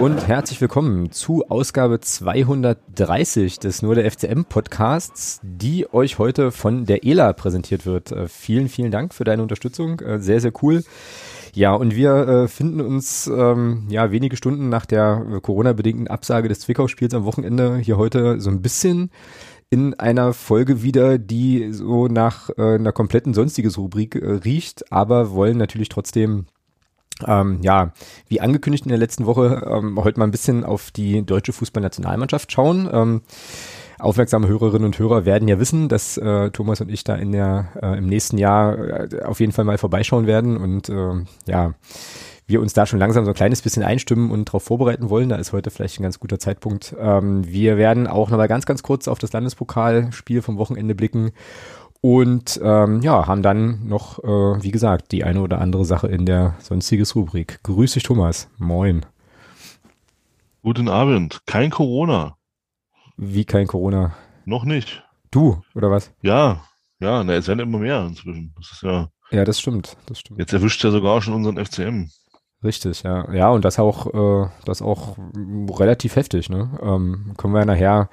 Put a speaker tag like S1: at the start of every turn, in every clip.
S1: Und herzlich willkommen zu Ausgabe 230 des Nur der FCM Podcasts, die euch heute von der ELA präsentiert wird. Äh, vielen, vielen Dank für deine Unterstützung. Äh, sehr, sehr cool. Ja, und wir äh, finden uns ähm, ja wenige Stunden nach der Corona-bedingten Absage des Zwickau-Spiels am Wochenende hier heute so ein bisschen in einer Folge wieder, die so nach einer kompletten sonstiges Rubrik riecht, aber wollen natürlich trotzdem ähm, ja, wie angekündigt in der letzten Woche, ähm, heute mal ein bisschen auf die deutsche Fußballnationalmannschaft schauen. Ähm, aufmerksame Hörerinnen und Hörer werden ja wissen, dass äh, Thomas und ich da in der äh, im nächsten Jahr äh, auf jeden Fall mal vorbeischauen werden und äh, ja, wir uns da schon langsam so ein kleines bisschen einstimmen und darauf vorbereiten wollen. Da ist heute vielleicht ein ganz guter Zeitpunkt. Ähm, wir werden auch noch mal ganz, ganz kurz auf das Landespokalspiel vom Wochenende blicken und ähm, ja, haben dann noch, äh, wie gesagt, die eine oder andere Sache in der sonstiges Rubrik. Grüß dich, Thomas. Moin.
S2: Guten Abend. Kein Corona.
S1: Wie kein Corona?
S2: Noch nicht.
S1: Du, oder was?
S2: Ja, ja, na, es werden immer mehr inzwischen. Das ist ja.
S1: Ja, das stimmt, das stimmt.
S2: Jetzt erwischt ja sogar schon unseren FCM.
S1: Richtig, ja. Ja, und das auch, äh, das auch relativ heftig, ne? Ähm, können wir ja nachher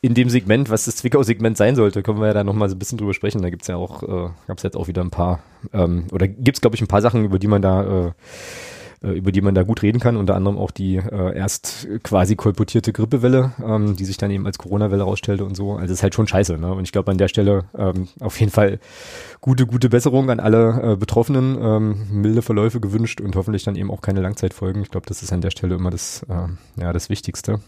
S1: in dem Segment, was das Zwickau-Segment sein sollte, können wir ja da nochmal so ein bisschen drüber sprechen. Da gibt's ja auch, äh, gab es jetzt auch wieder ein paar, ähm, oder gibt's glaube ich, ein paar Sachen, über die man da äh, über die man da gut reden kann, unter anderem auch die äh, erst quasi kolportierte Grippewelle, ähm, die sich dann eben als Corona-Welle rausstellte und so. Also das ist halt schon scheiße. Ne? Und ich glaube an der Stelle ähm, auf jeden Fall gute, gute Besserung an alle äh, Betroffenen, ähm, milde Verläufe gewünscht und hoffentlich dann eben auch keine Langzeitfolgen. Ich glaube, das ist an der Stelle immer das, äh, ja, das Wichtigste.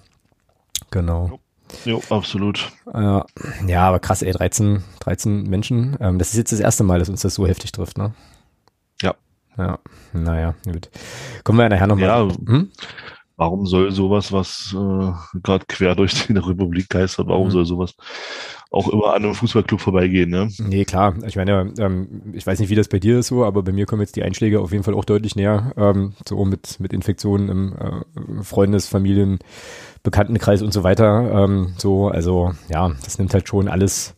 S1: Genau.
S2: Jo, absolut.
S1: Äh, ja, aber krass, ey, 13, 13 Menschen. Ähm, das ist jetzt das erste Mal, dass uns das so heftig trifft, ne?
S2: Ja.
S1: Ja, naja, gut. Kommen wir nachher nochmal.
S2: Ja, hm? warum soll sowas, was äh, gerade quer durch die Republik geistert, warum mhm. soll sowas auch immer an einem Fußballclub vorbeigehen, ne?
S1: Nee, klar. Ich meine, ähm, ich weiß nicht, wie das bei dir ist so, aber bei mir kommen jetzt die Einschläge auf jeden Fall auch deutlich näher. Ähm, so mit, mit Infektionen im äh, Freundes-, Familien-, Bekanntenkreis und so weiter. Ähm, so, also ja, das nimmt halt schon alles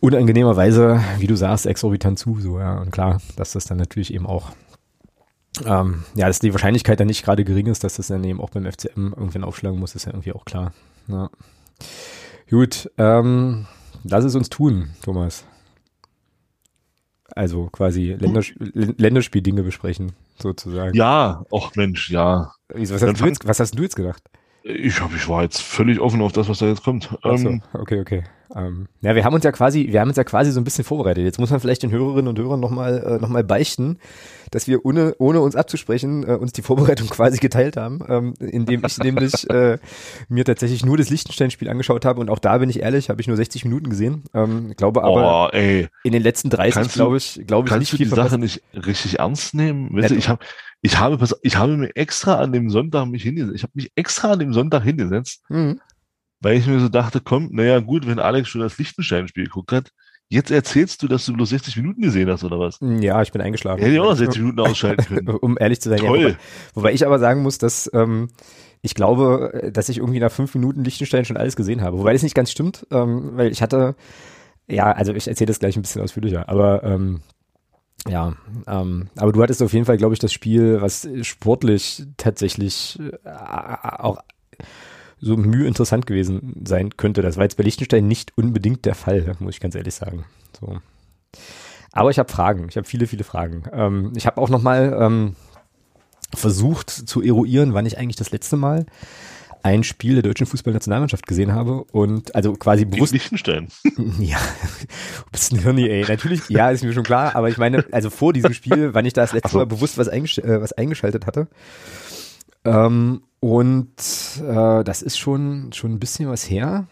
S1: unangenehmerweise, wie du sagst, exorbitant zu. So, ja. Und klar, dass das dann natürlich eben auch ähm, ja, dass die Wahrscheinlichkeit dann nicht gerade gering ist, dass das dann eben auch beim FCM irgendwann aufschlagen muss, ist ja irgendwie auch klar. Ja. Gut, ähm, lass es uns tun, Thomas. Also quasi Länders Länderspieldinge besprechen, sozusagen.
S2: Ja, ach Mensch, ja.
S1: Was hast, du jetzt, was hast du jetzt gedacht?
S2: Ich hab, ich war jetzt völlig offen auf das, was da jetzt kommt.
S1: Ähm, okay, okay. Ähm, ja, wir haben uns ja quasi, wir haben uns ja quasi so ein bisschen vorbereitet. Jetzt muss man vielleicht den Hörerinnen und Hörern nochmal äh, noch mal beichten, dass wir ohne, ohne uns abzusprechen, äh, uns die Vorbereitung quasi geteilt haben, ähm, indem ich nämlich äh, mir tatsächlich nur das Liechtenstein-Spiel angeschaut habe und auch da bin ich ehrlich, habe ich nur 60 Minuten gesehen. Ähm, glaube aber
S2: oh,
S1: in den letzten 30 glaube ich, glaube ich
S2: nicht viel du die verpassen. Sache nicht richtig ernst nehmen? Weißt du, ich habe ich habe, ich habe mir extra an dem Sonntag mich hingesetzt. Ich habe mich extra an dem Sonntag hingesetzt, mhm. Weil ich mir so dachte, komm, naja, gut, wenn Alex schon das Lichtenstein-Spiel geguckt hat, jetzt erzählst du, dass du bloß 60 Minuten gesehen hast, oder was?
S1: Ja, ich bin eingeschlafen.
S2: Hätte ich auch noch 60 Minuten ausschalten können.
S1: um ehrlich zu sein.
S2: Toll.
S1: Ja, wobei, wobei, ich aber sagen muss, dass, ähm, ich glaube, dass ich irgendwie nach fünf Minuten Lichtenstein schon alles gesehen habe. Wobei das nicht ganz stimmt, ähm, weil ich hatte, ja, also ich erzähle das gleich ein bisschen ausführlicher, aber ähm, ja, ähm, aber du hattest auf jeden Fall, glaube ich, das Spiel, was sportlich tatsächlich äh, auch so mühe interessant gewesen sein könnte. Das war jetzt bei Liechtenstein nicht unbedingt der Fall, muss ich ganz ehrlich sagen. So. Aber ich habe Fragen. Ich habe viele, viele Fragen. Ähm, ich habe auch noch mal ähm, versucht zu eruieren, wann ich eigentlich das letzte Mal ein Spiel der deutschen Fußballnationalmannschaft gesehen habe und also quasi bewusst.
S2: Liechtenstein.
S1: Ja, du bist ein Hirni, ey. Natürlich, ja, ist mir schon klar, aber ich meine, also vor diesem Spiel, wann ich da das letzte. Mal bewusst was, eingesch äh, was eingeschaltet hatte. Ähm, und äh, das ist schon, schon ein bisschen was her.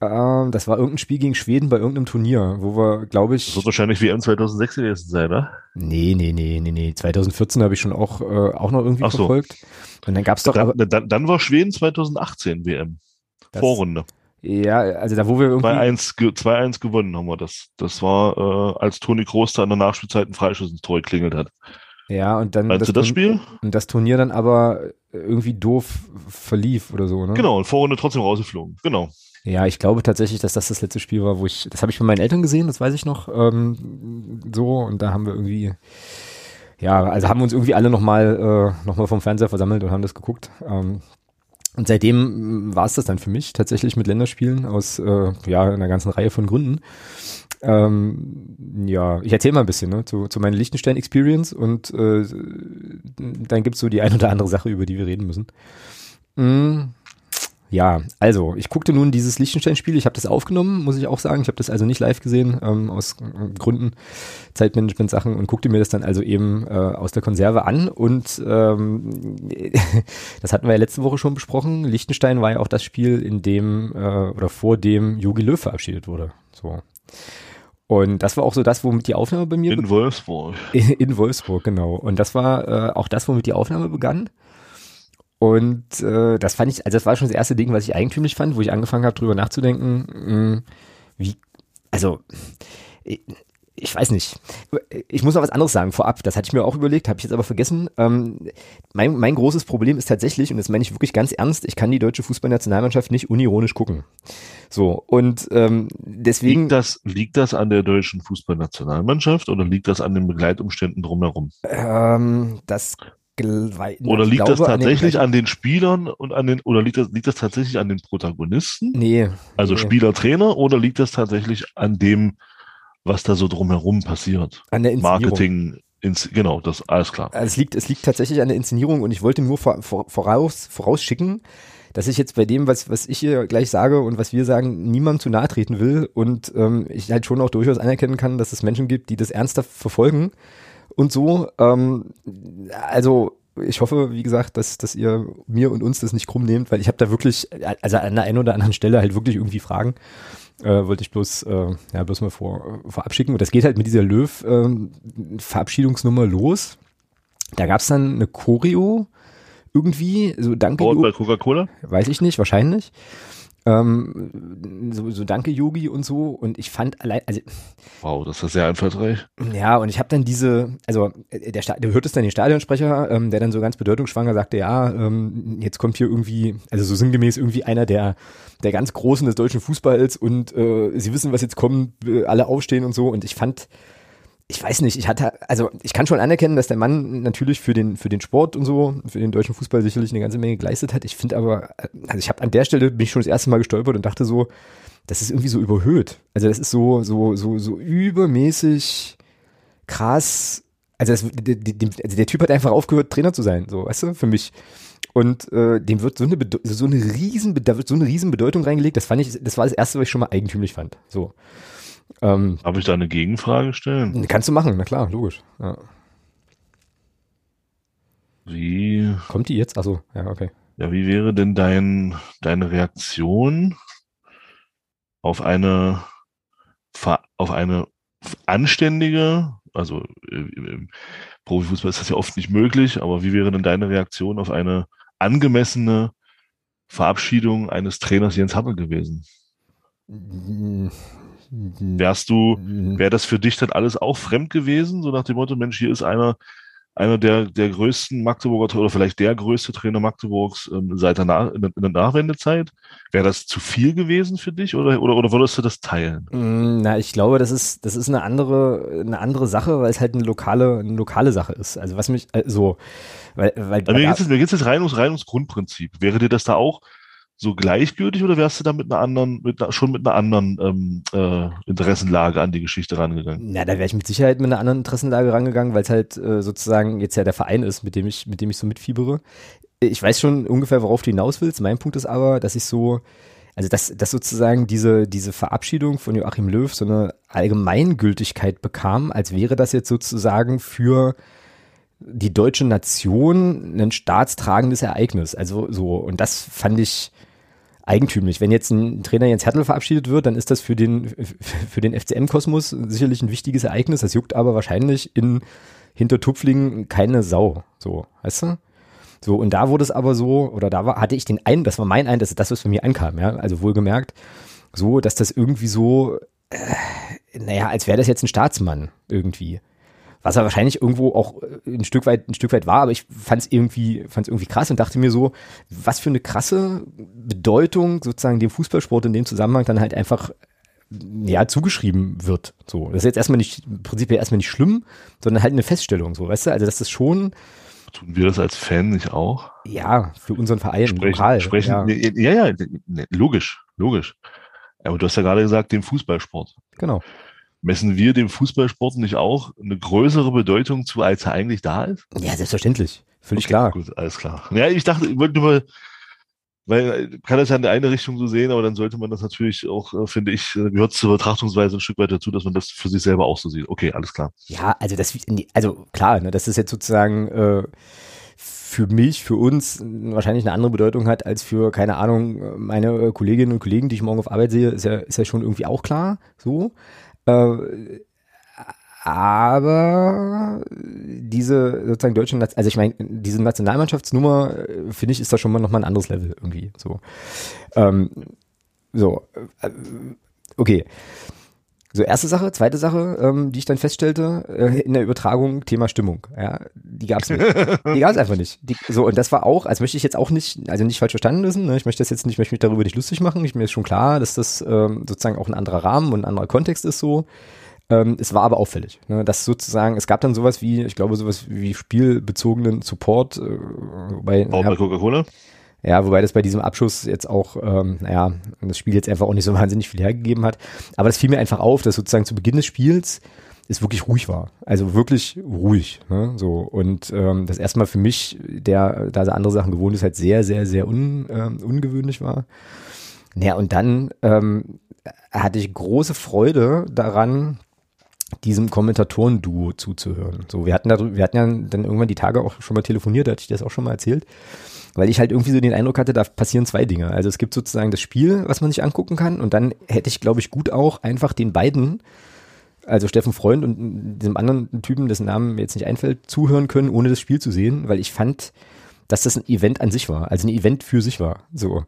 S1: Ähm, das war irgendein Spiel gegen Schweden bei irgendeinem Turnier, wo wir, glaube ich.
S2: Das wird wahrscheinlich WM 2006 gewesen sein, oder?
S1: Nee, nee, nee, nee, nee. 2014 habe ich schon auch, äh, auch noch irgendwie so. verfolgt. Und dann gab's doch.
S2: Dann, aber, dann, dann war Schweden 2018 WM. Das, Vorrunde.
S1: Ja, also da wo wir irgendwie.
S2: 2-1 gewonnen haben wir das. Das war, äh, als Toni Kroos da in der Nachspielzeit einen Freischuss ins Tor geklingelt hat.
S1: Ja, und dann.
S2: Meinst das du das Spiel?
S1: Und das Turnier dann aber irgendwie doof verlief oder so, ne?
S2: Genau, und Vorrunde trotzdem rausgeflogen. Genau.
S1: Ja, ich glaube tatsächlich, dass das das letzte Spiel war, wo ich, das habe ich von meinen Eltern gesehen, das weiß ich noch, ähm, so, und da haben wir irgendwie, ja, also haben wir uns irgendwie alle nochmal äh, noch vom Fernseher versammelt und haben das geguckt. Ähm, und seitdem war es das dann für mich tatsächlich mit Länderspielen aus äh, ja einer ganzen Reihe von Gründen. Ähm, ja, ich erzähle mal ein bisschen ne, zu, zu meiner Liechtenstein-Experience und äh, dann gibt's so die ein oder andere Sache, über die wir reden müssen. Mm, ja, also ich guckte nun dieses Liechtenstein-Spiel. Ich habe das aufgenommen, muss ich auch sagen. Ich habe das also nicht live gesehen, ähm, aus äh, Gründen Zeitmanagement-Sachen und guckte mir das dann also eben äh, aus der Konserve an. Und ähm, das hatten wir ja letzte Woche schon besprochen. Liechtenstein war ja auch das Spiel, in dem äh, oder vor dem Jogi Löw verabschiedet wurde. So. Und das war auch so das, womit die Aufnahme bei mir
S2: In Wolfsburg.
S1: In, in Wolfsburg, genau. Und das war äh, auch das, womit die Aufnahme begann. Und äh, das fand ich, also das war schon das erste Ding, was ich eigentümlich fand, wo ich angefangen habe, drüber nachzudenken, mh, hm, wie, also ich, weiß nicht. Ich muss noch was anderes sagen vorab. Das hatte ich mir auch überlegt, habe ich jetzt aber vergessen. Ähm, mein, mein großes Problem ist tatsächlich, und das meine ich wirklich ganz ernst, ich kann die deutsche Fußballnationalmannschaft nicht unironisch gucken. So, und ähm, deswegen.
S2: Liegt das, liegt das an der deutschen Fußballnationalmannschaft oder liegt das an den Begleitumständen drumherum?
S1: Ähm, das
S2: oder liegt das tatsächlich an den, an den, Spielern und an den, oder liegt das, liegt das tatsächlich an den Protagonisten?
S1: Nee.
S2: Also
S1: nee.
S2: Spieler, Trainer, oder liegt das tatsächlich an dem, was da so drumherum passiert?
S1: An der Inszenierung.
S2: Marketing, ins, genau, das, alles klar.
S1: Also es liegt, es liegt tatsächlich an der Inszenierung und ich wollte nur vor, vor, voraus, vorausschicken, dass ich jetzt bei dem, was, was ich hier gleich sage und was wir sagen, niemandem zu nahe treten will und ähm, ich halt schon auch durchaus anerkennen kann, dass es Menschen gibt, die das ernsthaft verfolgen und so. Ähm, also ich hoffe, wie gesagt, dass, dass ihr mir und uns das nicht krumm nehmt, weil ich habe da wirklich, also an der einen oder anderen Stelle halt wirklich irgendwie Fragen. Äh, wollte ich bloß, äh, ja, bloß mal vor, vorab schicken. Und das geht halt mit dieser Löw-Verabschiedungsnummer ähm, los. Da gab's dann eine Choreo irgendwie, so danke.
S2: bei Coca-Cola?
S1: Weiß ich nicht, wahrscheinlich. Ähm, so, so danke Yogi und so. Und ich fand allein also
S2: wow das ist sehr einfallsreich.
S1: ja und ich habe dann diese also äh, der der hört es dann den Stadionsprecher ähm, der dann so ganz bedeutungsschwanger sagte ja ähm, jetzt kommt hier irgendwie also so sinngemäß irgendwie einer der der ganz großen des deutschen Fußballs und äh, sie wissen was jetzt kommt äh, alle aufstehen und so. Und ich fand ich weiß nicht, ich hatte, also ich kann schon anerkennen, dass der Mann natürlich für den, für den Sport und so, für den deutschen Fußball sicherlich eine ganze Menge geleistet hat. Ich finde aber, also ich habe an der Stelle bin ich schon das erste Mal gestolpert und dachte so, das ist irgendwie so überhöht. Also das ist so, so, so, so übermäßig krass. Also, das, der, der, also der Typ hat einfach aufgehört, Trainer zu sein, so, weißt du, für mich. Und äh, dem wird so eine so eine riesen da wird so eine riesen reingelegt. Das fand ich, das war das erste, was ich schon mal eigentümlich fand. So.
S2: Ähm, Darf ich da eine Gegenfrage stellen?
S1: Kannst du machen, na klar, logisch. Ja.
S2: Wie?
S1: Kommt die jetzt? Achso, ja, okay.
S2: Ja, wie wäre denn dein, deine Reaktion auf eine, auf eine anständige, also im Profifußball ist das ja oft nicht möglich, aber wie wäre denn deine Reaktion auf eine angemessene Verabschiedung eines Trainers Jens Happel gewesen? Wärst du, mhm. wäre das für dich dann alles auch fremd gewesen? So nach dem Motto, Mensch, hier ist einer, einer der, der größten Magdeburger oder vielleicht der größte Trainer Magdeburgs ähm, seit der, Nach in der Nachwendezeit. Wäre das zu viel gewesen für dich oder, oder, oder würdest du das teilen?
S1: Mm, na, ich glaube, das ist, das ist eine andere, eine andere Sache, weil es halt eine lokale, eine lokale Sache ist. Also was mich, äh, so, weil, weil.
S2: Also mir geht es jetzt, jetzt rein ums, rein ums Grundprinzip. Wäre dir das da auch so gleichgültig oder wärst du da mit einer anderen, mit schon mit einer anderen ähm, äh, Interessenlage an die Geschichte rangegangen?
S1: Na, da wäre ich mit Sicherheit mit einer anderen Interessenlage rangegangen, weil es halt äh, sozusagen jetzt ja der Verein ist, mit dem ich, mit dem ich so mitfiebere. Ich weiß schon ungefähr, worauf du hinaus willst. Mein Punkt ist aber, dass ich so, also dass, dass sozusagen diese, diese Verabschiedung von Joachim Löw so eine Allgemeingültigkeit bekam, als wäre das jetzt sozusagen für die deutsche Nation ein staatstragendes Ereignis. Also so, und das fand ich, eigentümlich. Wenn jetzt ein Trainer Jens Hertel verabschiedet wird, dann ist das für den, für den FCM-Kosmos sicherlich ein wichtiges Ereignis. Das juckt aber wahrscheinlich in Hintertupflingen keine Sau. So, weißt du? So, und da wurde es aber so, oder da war, hatte ich den einen, das war mein ein, das ist das, was für mich ankam, ja, also wohlgemerkt, so, dass das irgendwie so, äh, naja, als wäre das jetzt ein Staatsmann irgendwie was er wahrscheinlich irgendwo auch äh, ein Stück weit ein Stück weit war, aber ich fand es irgendwie fand es irgendwie krass und dachte mir so, was für eine krasse Bedeutung sozusagen dem Fußballsport in dem Zusammenhang dann halt einfach ja, zugeschrieben wird. So, das ist jetzt erstmal nicht, im Prinzip erstmal nicht schlimm, sondern halt eine Feststellung, so, weißt du? Also, das ist schon.
S2: Tun wir das als Fan nicht auch?
S1: Ja, für unseren Verein,
S2: sprechen,
S1: lokal.
S2: Sprechen,
S1: ja.
S2: Nee, ja, ja, nee, logisch, logisch. Aber du hast ja gerade gesagt, dem Fußballsport.
S1: Genau.
S2: Messen wir dem Fußballsport nicht auch eine größere Bedeutung zu, als er eigentlich da ist?
S1: Ja, selbstverständlich. Völlig okay, klar.
S2: Gut, alles klar. Ja, ich dachte, ich wollte nur mal, weil kann das ja in der eine Richtung so sehen, aber dann sollte man das natürlich auch, äh, finde ich, äh, gehört zur Betrachtungsweise ein Stück weit dazu, dass man das für sich selber auch so sieht. Okay, alles klar.
S1: Ja, also das, also klar, ne, das ist jetzt sozusagen äh, für mich, für uns wahrscheinlich eine andere Bedeutung hat als für, keine Ahnung, meine Kolleginnen und Kollegen, die ich morgen auf Arbeit sehe, ist ja, ist ja schon irgendwie auch klar, so. Äh, aber diese sozusagen deutsche, also ich meine, diese Nationalmannschaftsnummer, äh, finde ich, ist da schon mal nochmal ein anderes Level irgendwie. So, ähm, so äh, okay. So, erste Sache, zweite Sache, ähm, die ich dann feststellte, äh, in der Übertragung, Thema Stimmung. Ja, die gab's nicht. Die gab's einfach nicht. Die, so, und das war auch, als möchte ich jetzt auch nicht, also nicht falsch verstanden wissen, ne? ich möchte das jetzt nicht, möchte mich darüber nicht lustig machen. Ich, mir ist schon klar, dass das ähm, sozusagen auch ein anderer Rahmen und ein anderer Kontext ist so. Ähm, es war aber auffällig, ne, dass sozusagen, es gab dann sowas wie, ich glaube, sowas wie spielbezogenen Support äh, bei,
S2: auch bei Coca-Cola?
S1: Ja, wobei das bei diesem Abschuss jetzt auch, ähm, naja, das Spiel jetzt einfach auch nicht so wahnsinnig viel hergegeben hat. Aber das fiel mir einfach auf, dass sozusagen zu Beginn des Spiels es wirklich ruhig war. Also wirklich ruhig. Ne? So. Und ähm, das erstmal für mich, der da andere Sachen gewohnt ist, halt sehr, sehr, sehr un, ähm, ungewöhnlich war. Naja, und dann ähm, hatte ich große Freude daran, diesem Kommentatoren-Duo zuzuhören. So, wir hatten da, wir hatten ja dann irgendwann die Tage auch schon mal telefoniert, da hatte ich das auch schon mal erzählt, weil ich halt irgendwie so den Eindruck hatte, da passieren zwei Dinge. Also es gibt sozusagen das Spiel, was man sich angucken kann und dann hätte ich, glaube ich, gut auch einfach den beiden, also Steffen Freund und diesem anderen Typen, dessen Namen mir jetzt nicht einfällt, zuhören können, ohne das Spiel zu sehen, weil ich fand, dass das ein Event an sich war, also ein Event für sich war. So.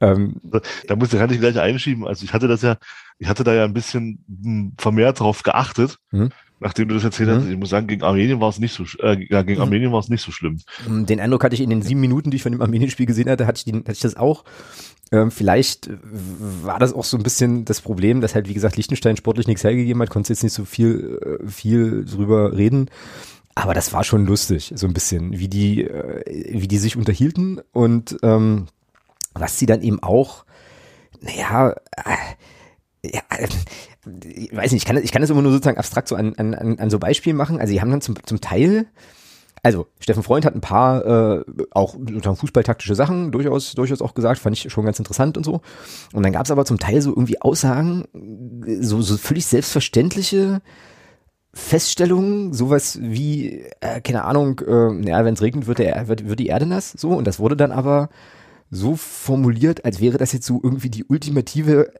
S2: Ähm, da muss ich gar nicht gleich einschieben. Also ich hatte das ja, ich hatte da ja ein bisschen hm, vermehrt darauf geachtet, mhm. Nachdem du das erzählt mhm. hast. Ich muss sagen, gegen Armenien war es nicht so, äh, gegen mhm. Armenien war es nicht so schlimm.
S1: Hm, den Eindruck hatte ich in den sieben Minuten, die ich von dem Armenien-Spiel gesehen hatte, hatte ich, den, hatte ich das auch. Ähm, vielleicht war das auch so ein bisschen das Problem, dass halt, wie gesagt, Liechtenstein sportlich nichts hergegeben hat, konnte jetzt nicht so viel, äh, viel drüber reden. Aber das war schon lustig, so ein bisschen, wie die, äh, wie die sich unterhielten und ähm, was sie dann eben auch, naja, äh, ja, äh, ich weiß nicht, ich kann, ich kann das immer nur sozusagen abstrakt so an, an, an so Beispielen machen. Also sie haben dann zum, zum Teil, also Steffen Freund hat ein paar äh, auch sozusagen fußballtaktische Sachen durchaus, durchaus auch gesagt, fand ich schon ganz interessant und so. Und dann gab es aber zum Teil so irgendwie Aussagen, so, so völlig selbstverständliche Feststellungen, sowas wie, äh, keine Ahnung, äh, ja, wenn es regnet, wird, der, wird, wird die Erde nass, so. Und das wurde dann aber so formuliert, als wäre das jetzt so irgendwie die ultimative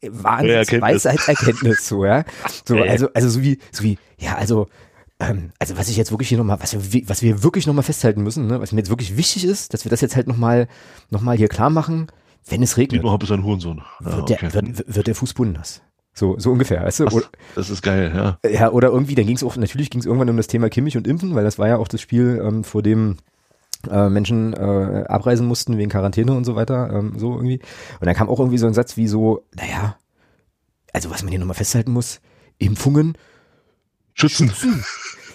S1: äh, Wahnsinns-Weisheitserkenntnis, so, ja. So, also, also so wie, so wie, ja, also, ähm, also was ich jetzt wirklich hier nochmal, was wir, was wir wirklich nochmal festhalten müssen, ne, was mir jetzt wirklich wichtig ist, dass wir das jetzt halt nochmal, noch mal hier klar machen, wenn es regnet.
S2: Dietmar ist ein Hurensohn.
S1: Ja, wird, der, wird, wird der Fußboden nass. So, so ungefähr, weißt du?
S2: Das, das ist geil, ja.
S1: Ja, oder irgendwie, dann ging es auch, natürlich ging es irgendwann um das Thema Kimmich und Impfen, weil das war ja auch das Spiel, ähm, vor dem äh, Menschen äh, abreisen mussten wegen Quarantäne und so weiter, ähm, so irgendwie. Und dann kam auch irgendwie so ein Satz wie so, naja, also was man hier nochmal festhalten muss, Impfungen
S2: schützen. schützen.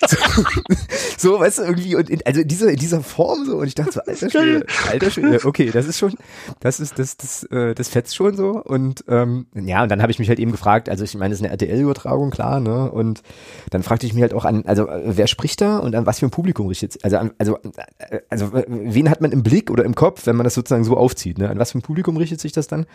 S1: So, so, weißt du, irgendwie, und in, also in dieser, in dieser Form so, und ich dachte so, alter Schwede, alter Schwede, okay, das ist schon, das ist, das, das, äh, das fetzt schon so, und, ähm, ja, und dann habe ich mich halt eben gefragt, also ich meine, das ist eine RTL-Übertragung, klar, ne, und dann fragte ich mich halt auch an, also, wer spricht da und an was für ein Publikum richtet, also, an, also, äh, also, wen hat man im Blick oder im Kopf, wenn man das sozusagen so aufzieht, ne, an was für ein Publikum richtet sich das dann?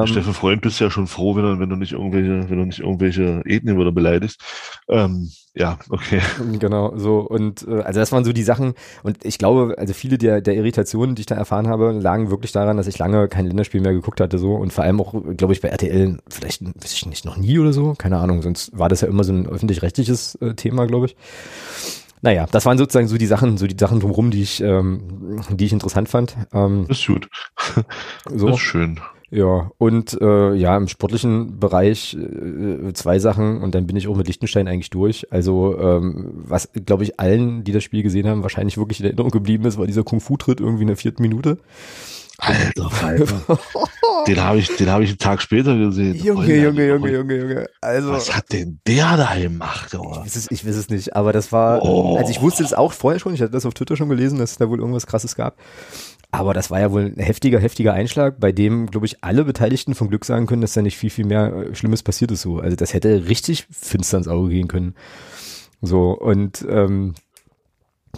S2: Ähm, Steffen Freund bist ja schon froh, wenn du, wenn du nicht irgendwelche, wenn du nicht irgendwelche Ethnien oder beleidigst, ähm, ja, okay.
S1: Genau, so und äh, also das waren so die Sachen und ich glaube, also viele der der Irritationen, die ich da erfahren habe, lagen wirklich daran, dass ich lange kein Länderspiel mehr geguckt hatte so und vor allem auch, glaube ich, bei RTL vielleicht, weiß ich nicht, noch nie oder so, keine Ahnung, sonst war das ja immer so ein öffentlich-rechtliches äh, Thema, glaube ich. Naja, das waren sozusagen so die Sachen, so die Sachen drumherum, die ich, ähm, die ich interessant fand. Ähm,
S2: das ist gut.
S1: so.
S2: Das ist schön.
S1: Ja, und äh, ja, im sportlichen Bereich äh, zwei Sachen und dann bin ich auch mit Liechtenstein eigentlich durch. Also, ähm, was, glaube ich, allen, die das Spiel gesehen haben, wahrscheinlich wirklich in Erinnerung geblieben ist, war dieser Kung-Fu-Tritt irgendwie in der vierten Minute.
S2: Alter, Alter. Den habe ich, den habe ich einen Tag später gesehen.
S1: Junge, Junge, Junge, Junge, Junge. Also.
S2: Was hat denn der da gemacht,
S1: oder? Ich weiß es, ich weiß es nicht, aber das war, oh. also ich wusste das auch vorher schon, ich hatte das auf Twitter schon gelesen, dass es da wohl irgendwas krasses gab. Aber das war ja wohl ein heftiger, heftiger Einschlag, bei dem, glaube ich, alle Beteiligten vom Glück sagen können, dass da nicht viel, viel mehr äh, Schlimmes passiert ist so. Also das hätte richtig finster ins Auge gehen können. So, und ähm,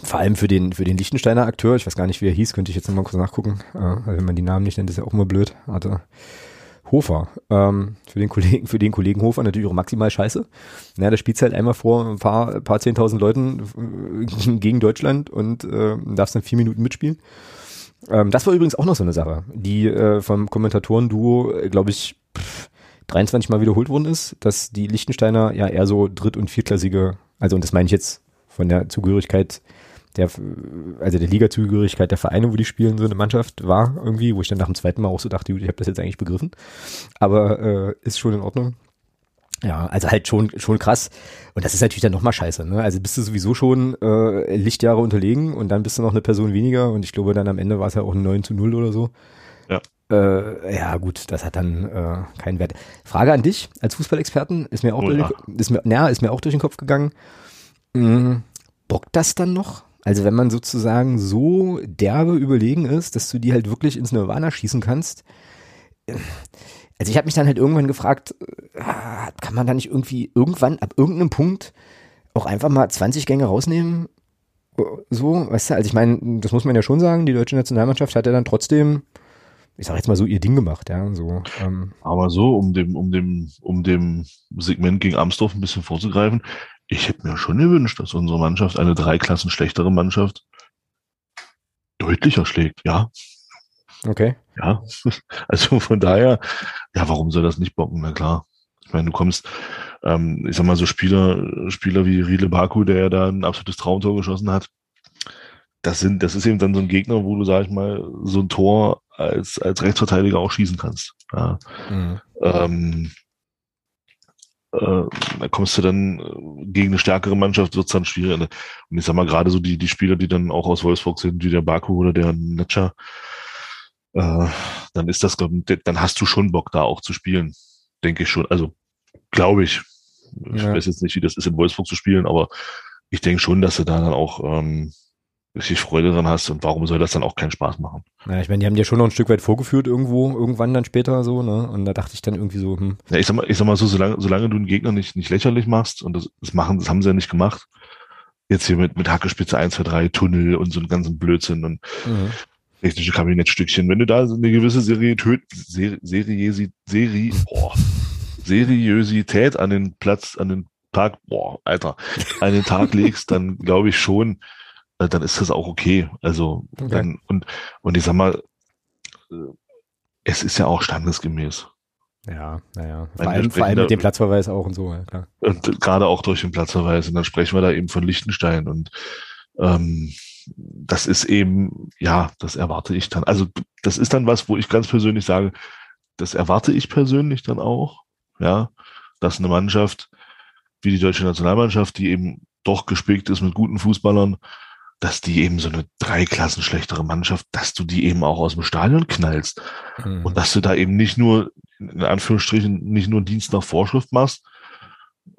S1: vor allem für den, für den Lichtensteiner Akteur, ich weiß gar nicht, wie er hieß, könnte ich jetzt nochmal kurz nachgucken. Äh, wenn man die Namen nicht nennt, ist ja auch immer blöd. Warte. Hofer. Ähm, für den Kollegen, für den Kollegen Hofer natürlich auch maximal scheiße. Naja, der spielt halt einmal vor ein paar, paar zehntausend Leuten äh, gegen Deutschland und äh, darfst dann vier Minuten mitspielen. Ähm, das war übrigens auch noch so eine Sache, die äh, vom Kommentatoren-Duo, äh, glaube ich, pff, 23 Mal wiederholt worden ist, dass die Lichtensteiner ja eher so dritt- und viertklassige, also und das meine ich jetzt von der Zugehörigkeit der, also der Liga-Zugehörigkeit der Vereine, wo die spielen, so eine Mannschaft war irgendwie, wo ich dann nach dem zweiten Mal auch so dachte, ich habe das jetzt eigentlich begriffen. Aber äh, ist schon in Ordnung. Ja, also halt schon, schon krass. Und das ist natürlich dann nochmal scheiße, ne? Also bist du sowieso schon äh, Lichtjahre unterlegen und dann bist du noch eine Person weniger und ich glaube dann am Ende war es ja auch ein 9 zu 0 oder so.
S2: Ja.
S1: Äh, ja, gut, das hat dann äh, keinen Wert. Frage an dich als Fußballexperten, ist mir auch, oh, durch, ja. ist mir, na, ist mir auch durch den Kopf gegangen. Mhm. Bockt das dann noch? Also wenn man sozusagen so derbe überlegen ist, dass du die halt wirklich ins Nirvana schießen kannst. Also ich habe mich dann halt irgendwann gefragt, äh, kann man da nicht irgendwie irgendwann ab irgendeinem Punkt auch einfach mal 20 Gänge rausnehmen? So, weißt du, also ich meine, das muss man ja schon sagen, die deutsche Nationalmannschaft hat ja dann trotzdem, ich sag jetzt mal so, ihr Ding gemacht, ja, so.
S2: Ähm. Aber so, um dem, um dem, um dem Segment gegen Amsdorf ein bisschen vorzugreifen, ich hätte mir schon gewünscht, dass unsere Mannschaft eine drei Klassen schlechtere Mannschaft deutlicher schlägt, ja.
S1: Okay.
S2: Ja, also von daher, ja, warum soll das nicht bocken? Na klar. Ich meine, du kommst, ähm, ich sag mal, so Spieler, Spieler wie Riedle Baku, der ja da ein absolutes Traumtor geschossen hat. Das sind, das ist eben dann so ein Gegner, wo du, sag ich mal, so ein Tor als, als Rechtsverteidiger auch schießen kannst. Ja. Mhm. Ähm, äh, da kommst du dann äh, gegen eine stärkere Mannschaft, wird's dann schwieriger. Und ich sag mal, gerade so die, die Spieler, die dann auch aus Wolfsburg sind, wie der Baku oder der Netscher, äh, dann ist das, dann hast du schon Bock, da auch zu spielen. Denke ich schon. Also, glaube ich. Ich ja. weiß jetzt nicht, wie das ist, in Wolfsburg zu spielen, aber ich denke schon, dass du da dann auch ähm, richtig Freude dran hast und warum soll das dann auch keinen Spaß machen?
S1: Ja, ich meine, die haben dir schon noch ein Stück weit vorgeführt irgendwo, irgendwann dann später so, ne? Und da dachte ich dann irgendwie so, hm.
S2: Ja, ich sag mal, ich sag mal so, solange, solange du einen Gegner nicht, nicht lächerlich machst, und das, das machen, das haben sie ja nicht gemacht, jetzt hier mit, mit Hackespitze 1, 2, 3, Tunnel und so einen ganzen Blödsinn und mhm. Technische Kabinettstückchen, wenn du da so eine gewisse Serie, Serie, Serie, boah, Seriosität an den Platz, an den Tag, boah, Alter, an den Tag legst, dann glaube ich schon, äh, dann ist das auch okay. Also okay. dann und und ich sag mal, äh, es ist ja auch standesgemäß.
S1: Ja, naja. Vor allem, vor allem mit dem Platzverweis auch und so, ja, klar.
S2: Und gerade auch durch den Platzverweis. Und dann sprechen wir da eben von Liechtenstein. Und ähm, das ist eben, ja, das erwarte ich dann. Also das ist dann was, wo ich ganz persönlich sage, das erwarte ich persönlich dann auch, ja, dass eine Mannschaft wie die deutsche Nationalmannschaft, die eben doch gespickt ist mit guten Fußballern, dass die eben so eine drei Klassen schlechtere Mannschaft, dass du die eben auch aus dem Stadion knallst. Mhm. Und dass du da eben nicht nur, in Anführungsstrichen, nicht nur Dienst nach Vorschrift machst,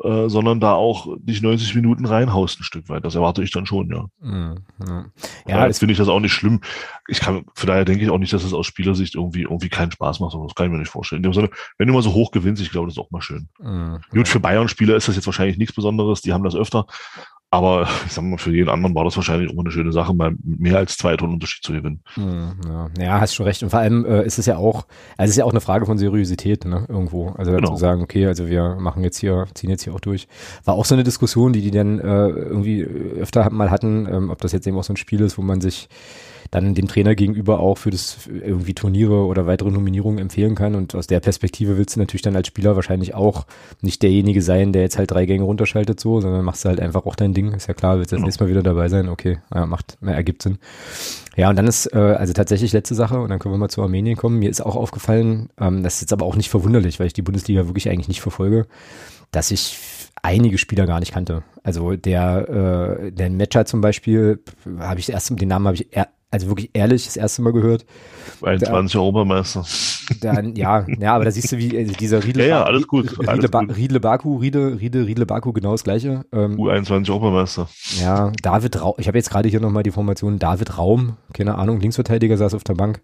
S2: äh, sondern da auch dich 90 Minuten reinhaust ein Stück weit. Das erwarte ich dann schon, ja. Mhm. Ja, ja jetzt finde ich das auch nicht schlimm. Ich kann, von daher denke ich auch nicht, dass es aus Spielersicht irgendwie, irgendwie keinen Spaß macht. Das kann ich mir nicht vorstellen. In dem Sinne, wenn du mal so hoch gewinnst, ich glaube, das ist auch mal schön. Mhm. Gut, für Bayern-Spieler ist das jetzt wahrscheinlich nichts Besonderes. Die haben das öfter. Aber ich sag mal, für jeden anderen war das wahrscheinlich auch eine schöne Sache, mal mehr als zwei Tonnen Unterschied zu gewinnen.
S1: Hm, ja. ja, hast schon recht. Und vor allem äh, ist es ja auch, also es ist ja auch eine Frage von Seriosität, ne, irgendwo. Also genau. zu sagen, okay, also wir machen jetzt hier, ziehen jetzt hier auch durch. War auch so eine Diskussion, die die dann äh, irgendwie öfter mal hatten, ähm, ob das jetzt eben auch so ein Spiel ist, wo man sich dann dem Trainer gegenüber auch für das irgendwie Turniere oder weitere Nominierungen empfehlen kann. Und aus der Perspektive willst du natürlich dann als Spieler wahrscheinlich auch nicht derjenige sein, der jetzt halt drei Gänge runterschaltet so, sondern machst du halt einfach auch dein Ding. Ist ja klar, willst du das genau. nächste Mal wieder dabei sein. Okay, ja, macht, mehr ergibt Sinn. Ja, und dann ist, äh, also tatsächlich letzte Sache, und dann können wir mal zu Armenien kommen. Mir ist auch aufgefallen, ähm, das ist jetzt aber auch nicht verwunderlich, weil ich die Bundesliga wirklich eigentlich nicht verfolge, dass ich einige Spieler gar nicht kannte. Also der, äh, der Matcher zum Beispiel, habe ich erst, den Namen habe ich also wirklich ehrlich das erste Mal gehört.
S2: 21 Europameister.
S1: Dann, ja, ja, aber da siehst du, wie äh, dieser Riedle,
S2: ja, ja, alles gut.
S1: Riedle,
S2: alles
S1: ba
S2: gut.
S1: Riedle Baku, Riedle, Riedle, Riedle Baku, genau das gleiche. Ähm,
S2: U21 Europameister.
S1: ja, David Raum, ich habe jetzt gerade hier nochmal die Formation David Raum, keine Ahnung, Linksverteidiger saß auf der Bank.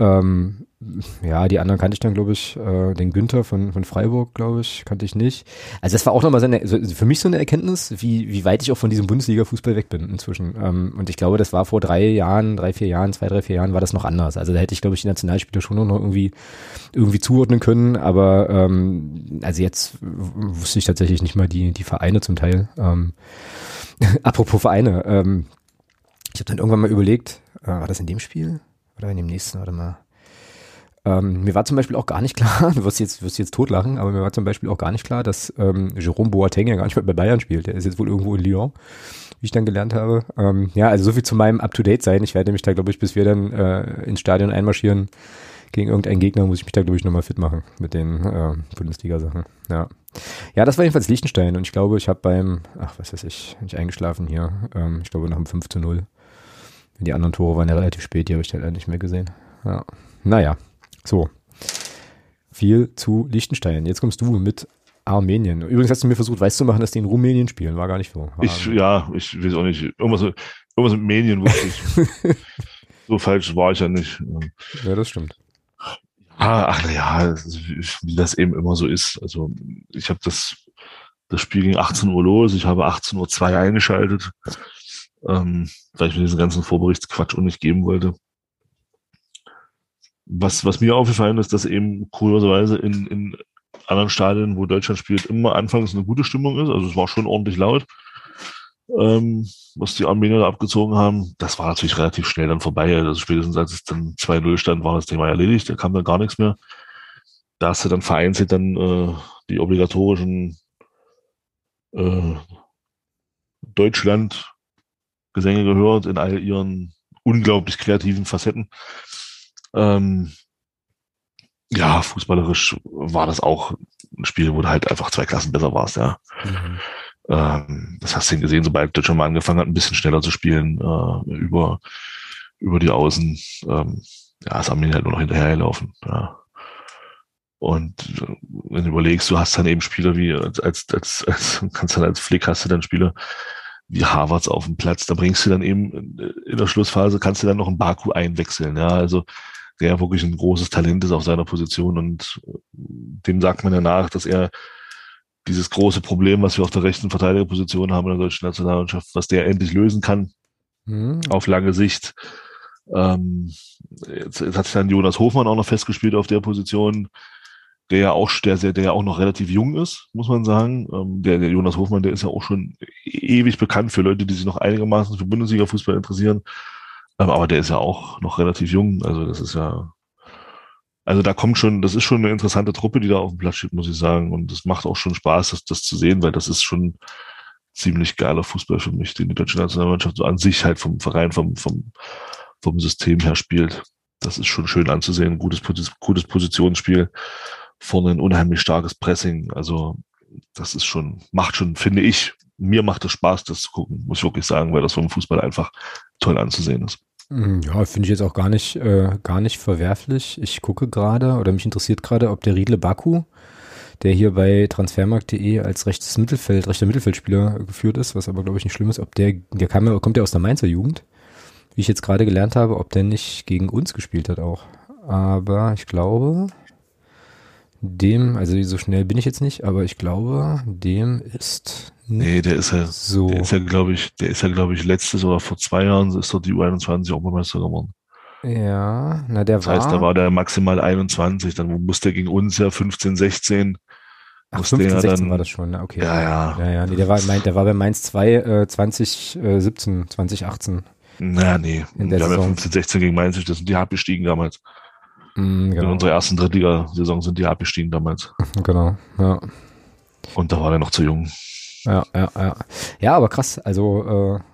S1: Ähm, ja, die anderen kannte ich dann, glaube ich, äh, den Günther von, von Freiburg, glaube ich, kannte ich nicht. Also das war auch nochmal so so, für mich so eine Erkenntnis, wie, wie weit ich auch von diesem Bundesliga-Fußball weg bin inzwischen. Ähm, und ich glaube, das war vor drei Jahren, drei, vier Jahren, zwei, drei, vier Jahren war das noch anders. Also da hätte ich, glaube ich, die Nationalspieler schon noch irgendwie, irgendwie zuordnen können, aber ähm, also jetzt wusste ich tatsächlich nicht mal die, die Vereine zum Teil. Ähm, apropos Vereine, ähm, ich habe dann irgendwann mal überlegt, äh, war das in dem Spiel oder in dem nächsten, warte mal. Ähm, mir war zum Beispiel auch gar nicht klar, du wirst jetzt, wirst jetzt totlachen, aber mir war zum Beispiel auch gar nicht klar, dass ähm, Jerome Boateng ja gar nicht mehr bei Bayern spielt. Der ist jetzt wohl irgendwo in Lyon, wie ich dann gelernt habe. Ähm, ja, also so viel zu meinem Up-to-Date sein. Ich werde mich da, glaube ich, bis wir dann äh, ins Stadion einmarschieren gegen irgendeinen Gegner, muss ich mich da, glaube ich, nochmal fit machen mit den äh, Bundesliga-Sachen. Ja. ja, das war jedenfalls Liechtenstein und ich glaube, ich habe beim, ach, was weiß ich, bin ich eingeschlafen hier, ähm, ich glaube nach dem 5 zu 0. Die anderen Tore waren ja relativ spät, die habe ich dann leider nicht mehr gesehen. Ja. Naja, so. Viel zu Liechtenstein. Jetzt kommst du mit Armenien. Übrigens hast du mir versucht, weiß zu machen, dass die in Rumänien spielen. War gar nicht so. War
S2: Ich, ja, ich weiß auch nicht. Irgendwas, irgendwas mit Medien wusste ich. so falsch war ich ja nicht.
S1: ja, das stimmt.
S2: Ah, ach na ja, wie das eben immer so ist. Also ich habe das, das Spiel ging 18 Uhr los, ich habe 18.02 Uhr eingeschaltet, ähm, weil ich mir diesen ganzen Vorberichtsquatsch auch nicht geben wollte. Was, was mir aufgefallen ist, dass eben kurioserweise in, in anderen Stadien, wo Deutschland spielt, immer anfangs eine gute Stimmung ist. Also es war schon ordentlich laut, ähm, was die Armenier da abgezogen haben. Das war natürlich relativ schnell dann vorbei. Also spätestens als es dann 2-0 stand, war das Thema erledigt. Da kam dann gar nichts mehr. Da hast du dann vereinzelt dann äh, die obligatorischen äh, Deutschland-Gesänge gehört in all ihren unglaublich kreativen Facetten. Ähm, ja, fußballerisch war das auch ein Spiel, wo du halt einfach zwei Klassen besser warst, ja. Mhm. Ähm, das hast du gesehen, sobald Deutschland mal angefangen hat, ein bisschen schneller zu spielen, äh, über, über die Außen, ähm, ja, ist Armenien halt nur noch hinterhergelaufen, ja. Und äh, wenn du überlegst, du hast dann eben Spieler wie, als, als, als, als kannst dann als Flick hast du dann Spieler wie Harvards auf dem Platz, da bringst du dann eben in der Schlussphase, kannst du dann noch einen Baku einwechseln, ja, also der wirklich ein großes Talent ist auf seiner Position und dem sagt man ja nach, dass er dieses große Problem, was wir auf der rechten Verteidigerposition haben in der deutschen Nationalmannschaft, was der endlich lösen kann mhm. auf lange Sicht. Ähm, jetzt, jetzt hat sich dann Jonas Hofmann auch noch festgespielt auf der Position, der ja auch, der, der ja auch noch relativ jung ist, muss man sagen. Ähm, der, der Jonas Hofmann, der ist ja auch schon ewig bekannt für Leute, die sich noch einigermaßen für Bundesliga-Fußball interessieren. Aber der ist ja auch noch relativ jung. Also das ist ja, also da kommt schon, das ist schon eine interessante Truppe, die da auf dem Platz steht, muss ich sagen. Und es macht auch schon Spaß, das, das zu sehen, weil das ist schon ziemlich geiler Fußball für mich, den die deutsche Nationalmannschaft so an sich halt vom Verein, vom, vom, vom System her spielt. Das ist schon schön anzusehen. Gutes, gutes Positionsspiel. Vorne ein unheimlich starkes Pressing. Also das ist schon, macht schon, finde ich, mir macht es Spaß, das zu gucken, muss ich wirklich sagen, weil das vom Fußball einfach toll anzusehen ist.
S1: Ja, finde ich jetzt auch gar nicht, äh, gar nicht verwerflich. Ich gucke gerade oder mich interessiert gerade, ob der Riedle Baku, der hier bei transfermarkt.de als rechtes Mittelfeld, rechter Mittelfeldspieler geführt ist, was aber glaube ich nicht schlimm ist, ob der, der kam kommt ja aus der Mainzer Jugend, wie ich jetzt gerade gelernt habe, ob der nicht gegen uns gespielt hat auch. Aber ich glaube, dem, also so schnell bin ich jetzt nicht, aber ich glaube, dem ist
S2: Nee, der ist ja, so. der ist ja, glaube ich, der ist ja, glaube ich, letztes oder vor zwei Jahren ist doch die U21 Europameister geworden.
S1: Ja, na der
S2: das
S1: war.
S2: Das heißt, da war der maximal 21, dann musste er gegen uns ja 15, 16.
S1: Ach, 15, 16 dann, war das schon, ne? okay.
S2: Ja, ja.
S1: Ja, ja, nee, der war, der war bei Mainz 2, äh, 2017, 2018.
S2: Na, nee.
S1: In der
S2: wir
S1: Saison.
S2: haben ja 15, 16 gegen Mainz, das sind die hart bestiegen damals.
S1: Mm, genau.
S2: In unserer ersten Drittligasaison sind die hart bestiegen damals.
S1: Genau, ja.
S2: Und da war er noch zu jung.
S1: Ja, ja, ja. Ja, aber krass. Also,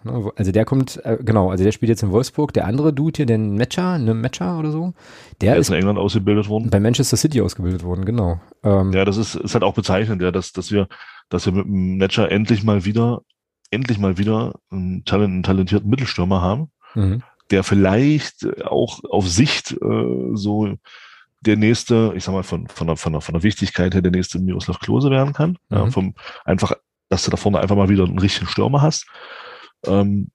S1: äh, ne, also der kommt, äh, genau, also der spielt jetzt in Wolfsburg. Der andere Dude hier, den Matcher, ne Matcher oder so, der,
S2: der
S1: ist
S2: in England ausgebildet worden.
S1: Bei Manchester City ausgebildet worden, genau.
S2: Ähm, ja, das ist, ist halt auch bezeichnend, ja, dass, dass wir, dass wir mit dem Matcher endlich mal wieder, endlich mal wieder einen, talent, einen talentierten Mittelstürmer haben, mhm. Der vielleicht auch auf Sicht äh, so der nächste, ich sag mal, von, von, der, von, der, von der Wichtigkeit her der nächste Miroslav Klose werden kann. Mhm. Ja, vom, einfach, dass du da vorne einfach mal wieder einen richtigen Stürmer hast. Ähm,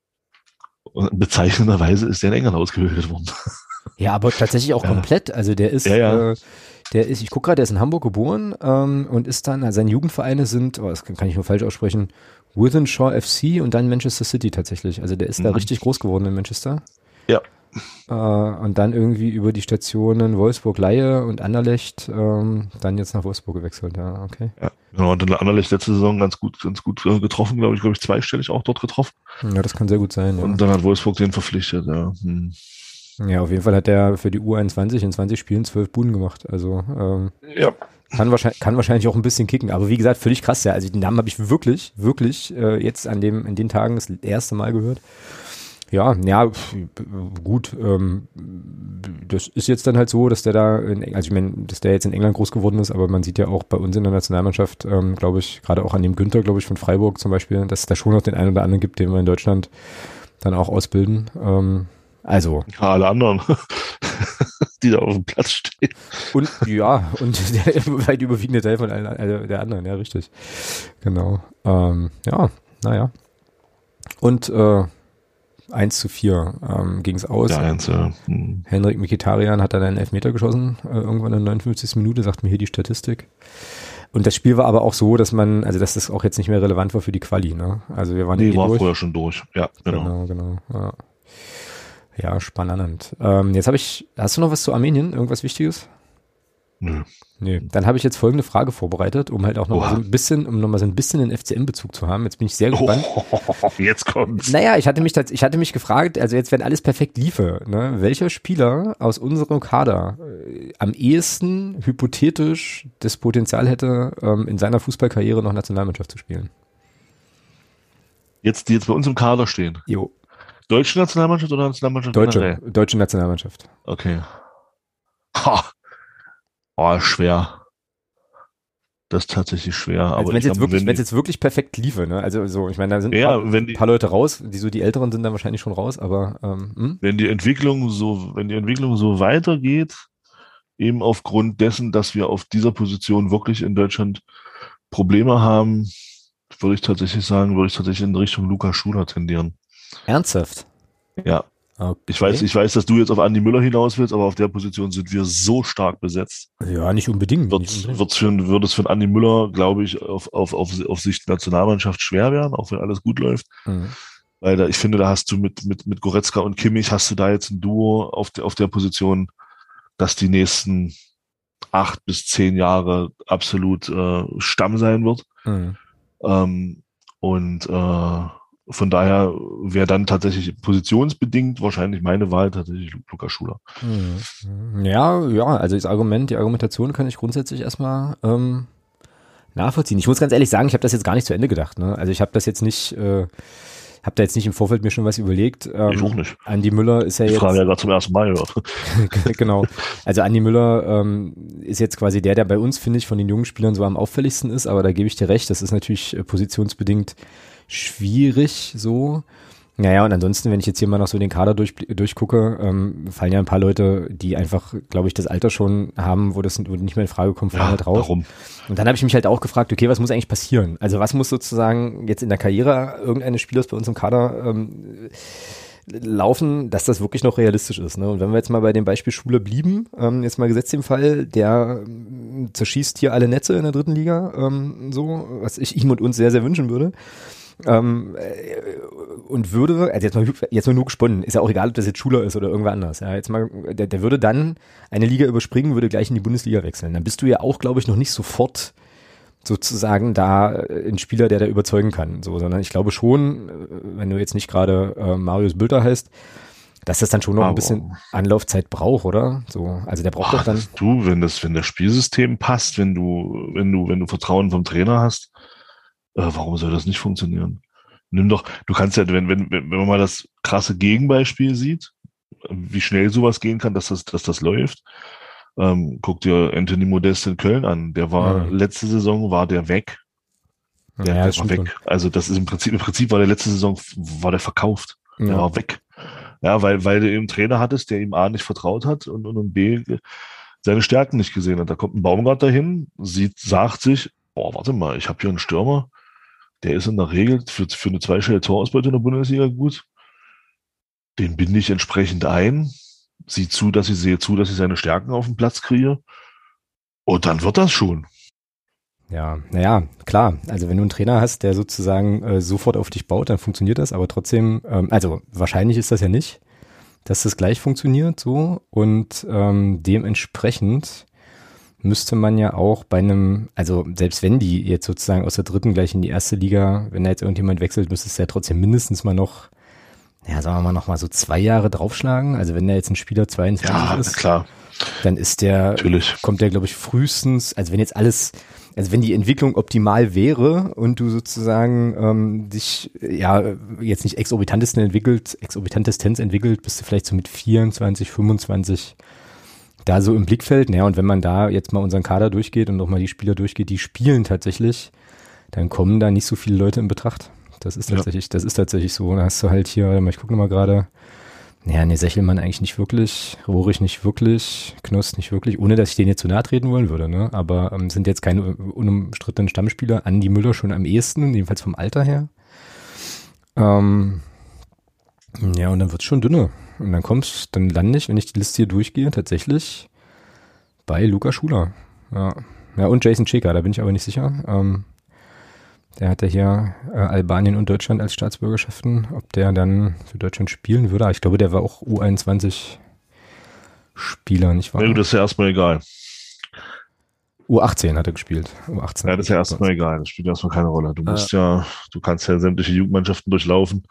S2: bezeichnenderweise ist der in England ausgebildet worden.
S1: Ja, aber tatsächlich auch ja. komplett. Also der ist,
S2: ja, ja.
S1: Äh, der ist, ich gucke gerade, der ist in Hamburg geboren ähm, und ist dann, also seine Jugendvereine sind, oh, das kann, kann ich nur falsch aussprechen, Withenshaw FC und dann Manchester City tatsächlich. Also der ist mhm. da richtig groß geworden in Manchester.
S2: Ja.
S1: Äh, und dann irgendwie über die Stationen Wolfsburg Laie und Anderlecht ähm, dann jetzt nach Wolfsburg gewechselt. Ja, okay.
S2: Ja, genau. Und dann Anderlecht letzte Saison ganz gut, ganz gut äh, getroffen, glaube ich, glaube ich, zweistellig auch dort getroffen.
S1: Ja, das kann sehr gut sein. Ja.
S2: Und dann hat Wolfsburg den verpflichtet, ja. Hm.
S1: Ja, auf jeden Fall hat er für die U21 in 20 Spielen zwölf Buden gemacht. Also ähm, ja. Kann, wahrscheinlich, kann wahrscheinlich auch ein bisschen kicken. Aber wie gesagt, völlig krass, ja. Also den Namen habe ich wirklich, wirklich äh, jetzt an dem, in den Tagen das erste Mal gehört. Ja, ja, gut. Ähm, das ist jetzt dann halt so, dass der da, in, also ich meine, dass der jetzt in England groß geworden ist, aber man sieht ja auch bei uns in der Nationalmannschaft, ähm, glaube ich, gerade auch an dem Günther, glaube ich, von Freiburg zum Beispiel, dass es da schon noch den einen oder anderen gibt, den wir in Deutschland dann auch ausbilden. Ähm, also.
S2: Ja, alle anderen, die da auf dem Platz stehen.
S1: Und ja, und der weit überwiegende Teil von allen also der anderen, ja, richtig. Genau. Ähm, ja, naja. Und äh, 1 zu 4 ähm, ging es aus.
S2: Ja, 1, ja.
S1: Hm. Henrik Mikitarian hat dann einen Elfmeter geschossen, äh, irgendwann in der 59. Minute, sagt mir hier die Statistik. Und das Spiel war aber auch so, dass man, also dass das auch jetzt nicht mehr relevant war für die Quali, ne? Also wir waren
S2: nee, eh war durch. vorher schon durch, ja,
S1: genau. Genau, genau. Ja. Ja, spannend. Ähm, jetzt habe ich, hast du noch was zu Armenien? Irgendwas Wichtiges?
S2: Nö.
S1: Nö. Dann habe ich jetzt folgende Frage vorbereitet, um halt auch noch mal so ein bisschen, um noch mal so ein bisschen den FCM-Bezug zu haben. Jetzt bin ich sehr gespannt.
S2: Oh, jetzt kommt's.
S1: Naja, ich hatte mich, ich hatte mich gefragt, also jetzt, wenn alles perfekt liefe, ne, welcher Spieler aus unserem Kader äh, am ehesten hypothetisch das Potenzial hätte, ähm, in seiner Fußballkarriere noch Nationalmannschaft zu spielen?
S2: Jetzt, die jetzt bei uns im Kader stehen.
S1: Jo.
S2: Deutsche Nationalmannschaft oder Nationalmannschaft?
S1: Deutsche, generell? deutsche Nationalmannschaft.
S2: Okay. Ha. Oh, schwer. Das ist tatsächlich schwer.
S1: Also
S2: aber
S1: wenn es jetzt, wirklich, wenn jetzt wirklich perfekt liefe, ne? Also so, ich meine, da sind
S2: ja,
S1: ein paar,
S2: die,
S1: paar, Leute raus, die so die Älteren sind dann wahrscheinlich schon raus, aber ähm, hm?
S2: wenn die Entwicklung so, wenn die Entwicklung so weitergeht, eben aufgrund dessen, dass wir auf dieser Position wirklich in Deutschland Probleme haben, würde ich tatsächlich sagen, würde ich tatsächlich in Richtung Luca Schuler tendieren.
S1: Ernsthaft?
S2: Ja. Okay. Ich weiß, ich weiß, dass du jetzt auf Andi Müller hinaus willst, aber auf der Position sind wir so stark besetzt.
S1: Ja, nicht unbedingt.
S2: Wird. Wird's für, wird es für Andi Müller, glaube ich, auf, auf, auf, auf Sicht Nationalmannschaft schwer werden, auch wenn alles gut läuft. Mhm. Weil da, ich finde, da hast du mit, mit, mit Goretzka und Kimmich hast du da jetzt ein Duo auf der, auf der Position, dass die nächsten acht bis zehn Jahre absolut äh, Stamm sein wird. Mhm. Ähm, und äh, von daher wäre dann tatsächlich positionsbedingt wahrscheinlich meine Wahl tatsächlich Lukas Schuler.
S1: Mhm. Ja, ja, also das Argument, die Argumentation kann ich grundsätzlich erstmal ähm, nachvollziehen. Ich muss ganz ehrlich sagen, ich habe das jetzt gar nicht zu Ende gedacht. Ne? Also ich habe das jetzt nicht, äh, habe da jetzt nicht im Vorfeld mir schon was überlegt.
S2: Ähm, ich auch nicht.
S1: Andi Müller ist ja
S2: ich
S1: jetzt.
S2: Ich frage ja gerade zum ersten Mal gehört.
S1: genau. Also Andi Müller ähm, ist jetzt quasi der, der bei uns, finde ich, von den jungen Spielern so am auffälligsten ist, aber da gebe ich dir recht, das ist natürlich äh, positionsbedingt schwierig so. Naja, und ansonsten, wenn ich jetzt hier mal noch so den Kader durch, durchgucke, ähm, fallen ja ein paar Leute, die einfach, glaube ich, das Alter schon haben, wo das wo nicht mehr in Frage kommt, vorne
S2: ja,
S1: drauf.
S2: Warum?
S1: Und dann habe ich mich halt auch gefragt, okay, was muss eigentlich passieren? Also was muss sozusagen jetzt in der Karriere irgendeines Spielers bei uns im Kader ähm, laufen, dass das wirklich noch realistisch ist. Ne? Und wenn wir jetzt mal bei dem Beispiel Schule blieben, ähm, jetzt mal gesetzt im Fall, der ähm, zerschießt hier alle Netze in der dritten Liga, ähm, so, was ich ihm und uns sehr, sehr wünschen würde ähm, äh, und würde, also jetzt mal, jetzt mal nur gesponnen, ist ja auch egal, ob das jetzt Schuler ist oder irgendwer anders. Ja, jetzt mal, der, der würde dann eine Liga überspringen, würde gleich in die Bundesliga wechseln. Dann bist du ja auch, glaube ich, noch nicht sofort sozusagen da äh, ein Spieler, der da überzeugen kann. So, sondern ich glaube schon, äh, wenn du jetzt nicht gerade äh, Marius Bülter heißt, dass das dann schon noch ein bisschen Anlaufzeit braucht, oder? So, also der braucht Ach, doch dann.
S2: Du, wenn das, wenn das Spielsystem passt, wenn du, wenn du, wenn du Vertrauen vom Trainer hast, äh, warum soll das nicht funktionieren? Nimm doch, du kannst ja, wenn, wenn, wenn man mal das krasse Gegenbeispiel sieht, wie schnell sowas gehen kann, dass das, dass das läuft. Ähm, guck dir Anthony Modest in Köln an. Der war, mhm. letzte Saison war der weg. Der, ja, der war weg. Also das ist im Prinzip, im Prinzip war der letzte Saison, war der verkauft. Ja. Der war weg. Ja, weil, weil du eben einen Trainer hattest, der ihm A nicht vertraut hat und, und, und B seine Stärken nicht gesehen hat. Da kommt ein Baumgart dahin, sieht, sagt sich, boah, warte mal, ich habe hier einen Stürmer, der ist in der Regel für, für eine zweistellige Torausbeute in der Bundesliga gut. Den binde ich entsprechend ein, sieh zu, dass ich sehe zu, dass ich seine Stärken auf den Platz kriege. Und dann wird das schon.
S1: Ja, naja, klar. Also wenn du einen Trainer hast, der sozusagen äh, sofort auf dich baut, dann funktioniert das, aber trotzdem, ähm, also wahrscheinlich ist das ja nicht, dass das gleich funktioniert so und ähm, dementsprechend müsste man ja auch bei einem, also selbst wenn die jetzt sozusagen aus der dritten gleich in die erste Liga, wenn da jetzt irgendjemand wechselt, müsste es ja trotzdem mindestens mal noch, ja, sagen wir mal noch mal so zwei Jahre draufschlagen. Also wenn da jetzt ein Spieler 22
S2: ja, ist, klar.
S1: dann ist der,
S2: Natürlich.
S1: kommt der glaube ich frühestens, also wenn jetzt alles also wenn die Entwicklung optimal wäre und du sozusagen ähm, dich ja jetzt nicht exorbitantesten entwickelt, exorbitantestens entwickelt, bist du vielleicht so mit 24, 25 da so im Blickfeld. Naja, und wenn man da jetzt mal unseren Kader durchgeht und nochmal die Spieler durchgeht, die spielen tatsächlich, dann kommen da nicht so viele Leute in Betracht. Das ist tatsächlich, ja. das ist tatsächlich so. Da hast du halt hier, ich gucke nochmal gerade, ja, ne, Sechelmann eigentlich nicht wirklich, Rohrig nicht wirklich, Knoss nicht wirklich, ohne dass ich denen jetzt zu nahe treten wollen würde, ne? Aber ähm, sind jetzt keine unumstrittenen Stammspieler. Andi Müller schon am ehesten, jedenfalls vom Alter her. Ähm, ja, und dann wird's schon dünner. Und dann kommst, dann lande ich, wenn ich die Liste hier durchgehe, tatsächlich bei Luca Schuler. Ja. Ja, und Jason Cheka, da bin ich aber nicht sicher. Ähm, der hat ja hier äh, Albanien und Deutschland als Staatsbürgerschaften. Ob der dann für Deutschland spielen würde, ich glaube, der war auch U21 Spieler, nicht wahr?
S2: Nee, das ist ja erstmal egal.
S1: U18 hat er gespielt. U18.
S2: Ja, das ist ja erstmal egal. Das spielt erstmal keine Rolle. Du musst äh, ja, du kannst ja sämtliche Jugendmannschaften durchlaufen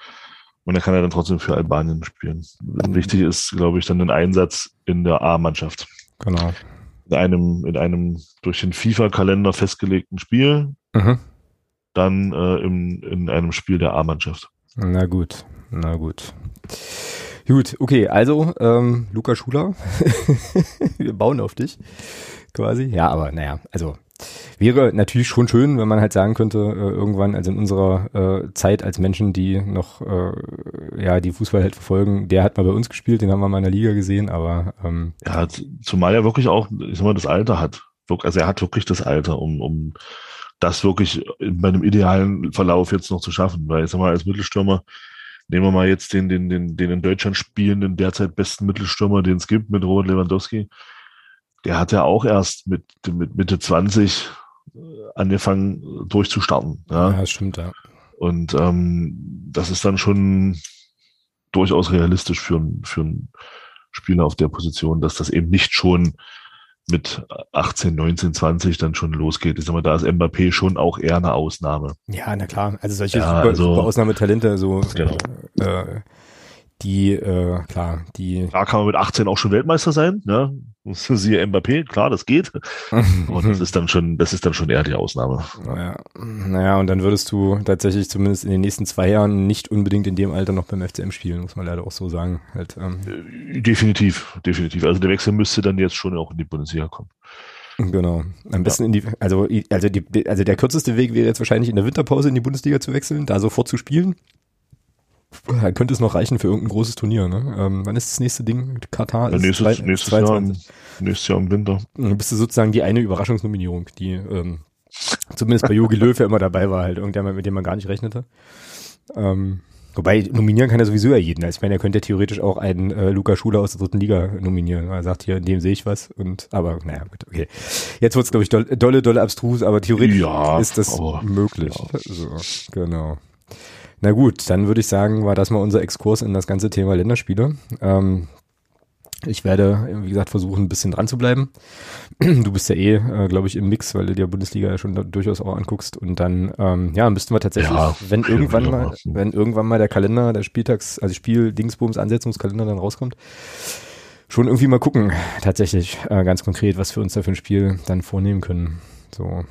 S2: und er kann ja dann trotzdem für Albanien spielen. Wichtig ist, glaube ich, dann ein Einsatz in der A-Mannschaft.
S1: Genau.
S2: In einem, in einem durch den FIFA-Kalender festgelegten Spiel. Mhm dann äh, im, in einem Spiel der A-Mannschaft.
S1: Na gut, na gut. Gut, okay, also ähm, Luca Schuler, wir bauen auf dich quasi. Ja, aber naja, also wäre natürlich schon schön, wenn man halt sagen könnte, äh, irgendwann, also in unserer äh, Zeit als Menschen, die noch äh, ja die Fußball halt verfolgen, der hat mal bei uns gespielt, den haben wir mal in der Liga gesehen, aber ähm,
S2: ja, zumal er wirklich auch, ich sag mal, das Alter hat. Also er hat wirklich das Alter, um, um das wirklich bei einem idealen Verlauf jetzt noch zu schaffen. Weil ich sag mal, als Mittelstürmer, nehmen wir mal jetzt den, den, den, den in Deutschland spielenden, derzeit besten Mittelstürmer, den es gibt, mit Robert Lewandowski. Der hat ja auch erst mit, mit Mitte 20 äh, angefangen durchzustarten. Ja,
S1: ja stimmt, ja.
S2: Und ähm, das ist dann schon durchaus realistisch für, für einen Spieler auf der Position, dass das eben nicht schon mit 18, 19, 20 dann schon losgeht. Ich sag mal, da ist Mbappé schon auch eher eine Ausnahme.
S1: Ja, na klar. Also solche ja, super, also, super Ausnahmetalente, so genau. äh, die, äh, klar, die.
S2: Da kann man mit 18 auch schon Weltmeister sein, ne? Siehe Mbappé, klar, das geht. und das ist dann schon, das ist dann schon eher die Ausnahme.
S1: Naja. naja, und dann würdest du tatsächlich zumindest in den nächsten zwei Jahren nicht unbedingt in dem Alter noch beim FCM spielen, muss man leider auch so sagen. Halt, ähm.
S2: Äh, definitiv, definitiv. Also der Wechsel müsste dann jetzt schon auch in die Bundesliga kommen.
S1: Genau. Am besten ja. in die, also, also die, also der kürzeste Weg wäre jetzt wahrscheinlich in der Winterpause in die Bundesliga zu wechseln, da sofort zu spielen könnte es noch reichen für irgendein großes Turnier. Ne? Ähm, wann ist das nächste Ding? Katar
S2: ja, ist nächstes, zwei, nächstes, Jahr im, nächstes Jahr im Winter.
S1: Dann bist du sozusagen die eine Überraschungsnominierung, die ähm, zumindest bei Jogi Löw ja immer dabei war, halt irgendjemand, mit dem man gar nicht rechnete. Ähm, wobei nominieren kann er sowieso ja jeden. Also ich meine, er könnte theoretisch auch einen äh, Luca Schuler aus der dritten Liga nominieren. Er sagt hier, in dem sehe ich was. Und aber naja, gut, okay. Jetzt wird es, glaube ich, dolle, dolle, dolle abstrus, aber theoretisch ja, ist das möglich. Ja. So, genau. Na gut, dann würde ich sagen, war das mal unser Exkurs in das ganze Thema Länderspiele. Ähm, ich werde, wie gesagt, versuchen, ein bisschen dran zu bleiben. Du bist ja eh, äh, glaube ich, im Mix, weil du dir Bundesliga ja schon durchaus auch anguckst. Und dann, ähm, ja, müssten wir tatsächlich, ja, wenn irgendwann mal, wenn irgendwann mal der Kalender, der Spieltags, also Spiel Dingsbums Ansetzungskalender dann rauskommt, schon irgendwie mal gucken, tatsächlich, äh, ganz konkret, was wir uns da für ein Spiel dann vornehmen können. So,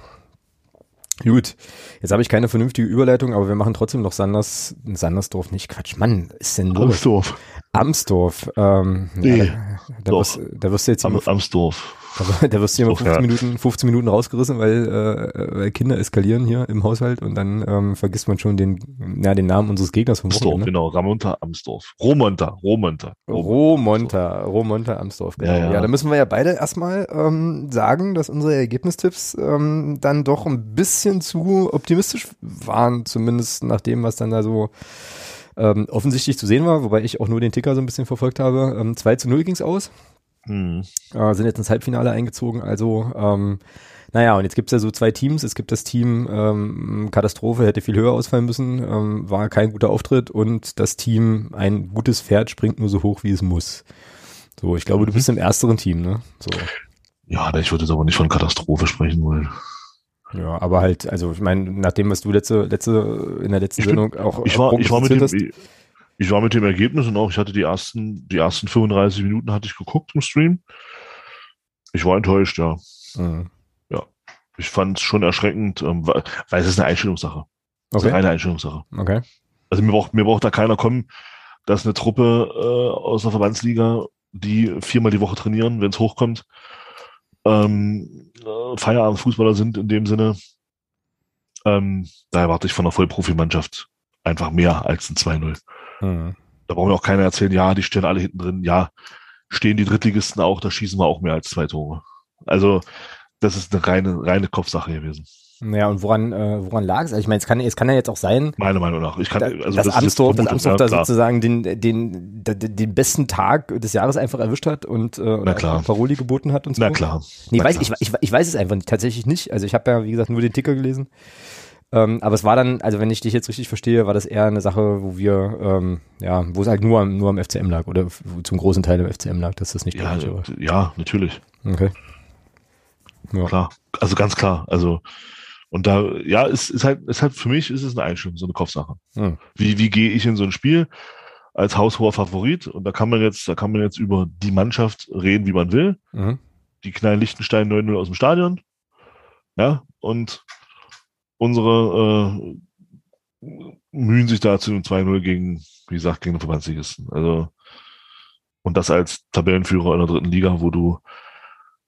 S1: Gut, jetzt habe ich keine vernünftige Überleitung, aber wir machen trotzdem noch Sanders, Sandersdorf, nicht Quatsch, Mann, ist denn
S2: los? Amsdorf.
S1: Amsdorf, ähm, nee, ja, da, da, wirst, da wirst du jetzt
S2: Am, Amsdorf.
S1: Also, da wirst du immer 15 Minuten, 15 Minuten rausgerissen, weil, äh, weil Kinder eskalieren hier im Haushalt und dann ähm, vergisst man schon den, ja, den Namen unseres Gegners vom
S2: Amsdorf, ne? genau, Ramonta Amsdorf. Romonta, Romonta.
S1: Romonta, Romonta Amsdorf, genau. Ja, ja. ja, da müssen wir ja beide erstmal ähm, sagen, dass unsere Ergebnistipps ähm, dann doch ein bisschen zu optimistisch waren, zumindest nach dem, was dann da so ähm, offensichtlich zu sehen war, wobei ich auch nur den Ticker so ein bisschen verfolgt habe. Ähm, 2 zu 0 ging's aus. Mhm. Äh, sind jetzt ins Halbfinale eingezogen. Also, ähm, naja, und jetzt gibt's ja so zwei Teams. Es gibt das Team ähm, Katastrophe, hätte viel höher ausfallen müssen, ähm, war kein guter Auftritt und das Team ein gutes Pferd springt nur so hoch, wie es muss. So, ich glaube, du bist im ersteren Team, ne? So.
S2: Ja, ich würde jetzt aber nicht von Katastrophe sprechen wollen.
S1: Ja, aber halt, also ich meine, nachdem was du letzte, letzte, in der letzten
S2: ich
S1: Sendung auch
S2: ich war, ich war mit dem, ich, ich war mit dem Ergebnis und auch, ich hatte die ersten, die ersten 35 Minuten hatte ich geguckt im Stream. Ich war enttäuscht, ja. Mhm. Ja. Ich fand es schon erschreckend, ähm, weil, weil es ist eine Einstellungssache. Okay. ist eine Einstellungssache.
S1: Okay.
S2: Also mir braucht, mir braucht da keiner kommen, dass eine Truppe äh, aus der Verbandsliga, die viermal die Woche trainieren, wenn es hochkommt, ähm, äh, Feierabendfußballer sind in dem Sinne. Ähm, da erwarte ich von einer Vollprofimannschaft einfach mehr als ein 2-0. Mhm. Da brauchen wir auch keiner erzählen, ja, die stehen alle hinten drin. Ja, stehen die Drittligisten auch, da schießen wir auch mehr als zwei Tore. Also, das ist eine reine, reine Kopfsache gewesen.
S1: Ja, und woran, äh, woran lag es? Also ich meine, es kann, es kann ja jetzt auch sein.
S2: Meiner Meinung nach. Ich kann,
S1: also dass das Amsdorf, dass Amsdorf da sozusagen den, den, den, den besten Tag des Jahres einfach erwischt hat und äh,
S2: klar.
S1: Paroli geboten hat und so.
S2: Na klar.
S1: Nee,
S2: Na
S1: weiß,
S2: klar.
S1: Ich, ich, ich weiß es einfach tatsächlich nicht. Also ich habe ja, wie gesagt, nur den Ticker gelesen. Ähm, aber es war dann, also wenn ich dich jetzt richtig verstehe, war das eher eine Sache, wo wir, ähm, ja, wo es halt nur am, nur am FCM lag oder zum großen Teil im FCM lag, dass das nicht
S2: ja, war. Ja, natürlich.
S1: Okay.
S2: Ja. Klar, also ganz klar. Also und da, ja, ist, ist halt, ist halt für mich ist es eine Einstellung, so eine Kopfsache. Hm. Wie, wie gehe ich in so ein Spiel als haushoher Favorit? Und da kann man jetzt, da kann man jetzt über die Mannschaft reden, wie man will. Mhm. Die knallen Lichtenstein 9-0 aus dem Stadion. Ja, und unsere äh, mühen sich dazu 2-0 gegen, wie gesagt, gegen den Verbandsligisten. Also, und das als Tabellenführer in der dritten Liga, wo du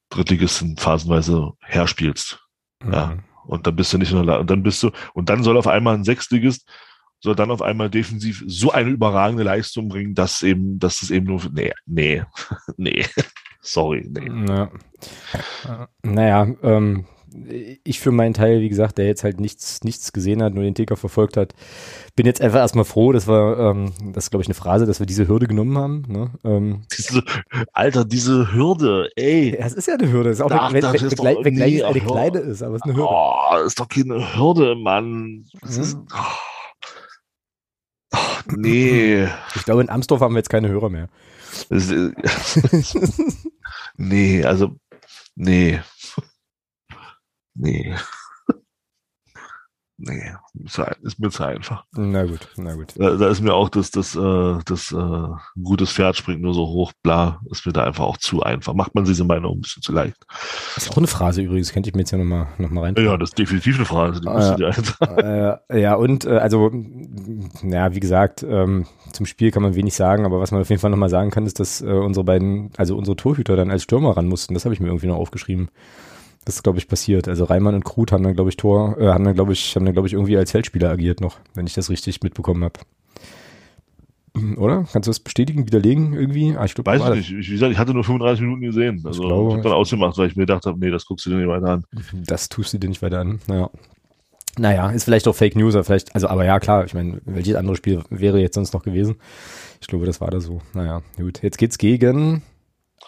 S2: Drittligisten phasenweise herspielst. Mhm. Ja. Und dann bist du nicht in der Lage. Und dann bist du, und dann soll auf einmal ein Sechstligist, soll dann auf einmal defensiv so eine überragende Leistung bringen, dass eben, dass es eben nur, nee, nee, nee, sorry, nee.
S1: Ja. Naja, ähm, ich für meinen Teil, wie gesagt, der jetzt halt nichts, nichts gesehen hat, nur den Ticker verfolgt hat, bin jetzt einfach erstmal froh, dass wir, ähm, das ist glaube ich eine Phrase, dass wir diese Hürde genommen haben. Ne? Ähm,
S2: diese, Alter, diese Hürde, ey.
S1: Ja, es ist ja eine Hürde, ist auch Ach, wenn, wenn, wenn, doch, wenn nee, eine kleine ist, aber es ist eine Hürde.
S2: Oh, ist doch keine Hürde, Mann. Das mhm. ist, oh. Oh, nee.
S1: Ich glaube, in Amsdorf haben wir jetzt keine Hörer mehr.
S2: nee, also, nee. Nee. nee, ist mir zu einfach.
S1: Na gut, na gut.
S2: Da, da ist mir auch das, das, äh, das äh, gutes Pferd springt nur so hoch, bla, ist mir da einfach auch zu einfach. Macht man diese Meinung ein bisschen zu leicht.
S1: Das ist auch eine Phrase übrigens, könnte ich mir jetzt ja nochmal noch mal rein.
S2: Ja, das ist definitiv eine Phrase. Die
S1: äh, äh, ja, und äh, also, ja, wie gesagt, ähm, zum Spiel kann man wenig sagen, aber was man auf jeden Fall nochmal sagen kann, ist, dass äh, unsere beiden, also unsere Torhüter dann als Stürmer ran mussten. Das habe ich mir irgendwie noch aufgeschrieben. Das ist, glaube ich, passiert. Also Reimann und Krut haben dann, glaube ich, Tor, äh, haben dann, glaube ich, haben dann, glaube ich, irgendwie als Feldspieler agiert noch, wenn ich das richtig mitbekommen habe. Oder? Kannst du das bestätigen, widerlegen irgendwie?
S2: Ah, ich glaub, Weiß ich nicht. Ich, wie gesagt, ich hatte nur 35 Minuten gesehen. Also ich, glaube, ich habe dann ausgemacht, weil ich mir gedacht habe, nee, das guckst du dir nicht weiter an.
S1: Das tust du dir nicht weiter an. Naja. Naja, ist vielleicht auch Fake News, vielleicht, also, aber ja, klar, ich meine, welches andere Spiel wäre jetzt sonst noch gewesen? Ich glaube, das war da so. Naja, gut. Jetzt geht's gegen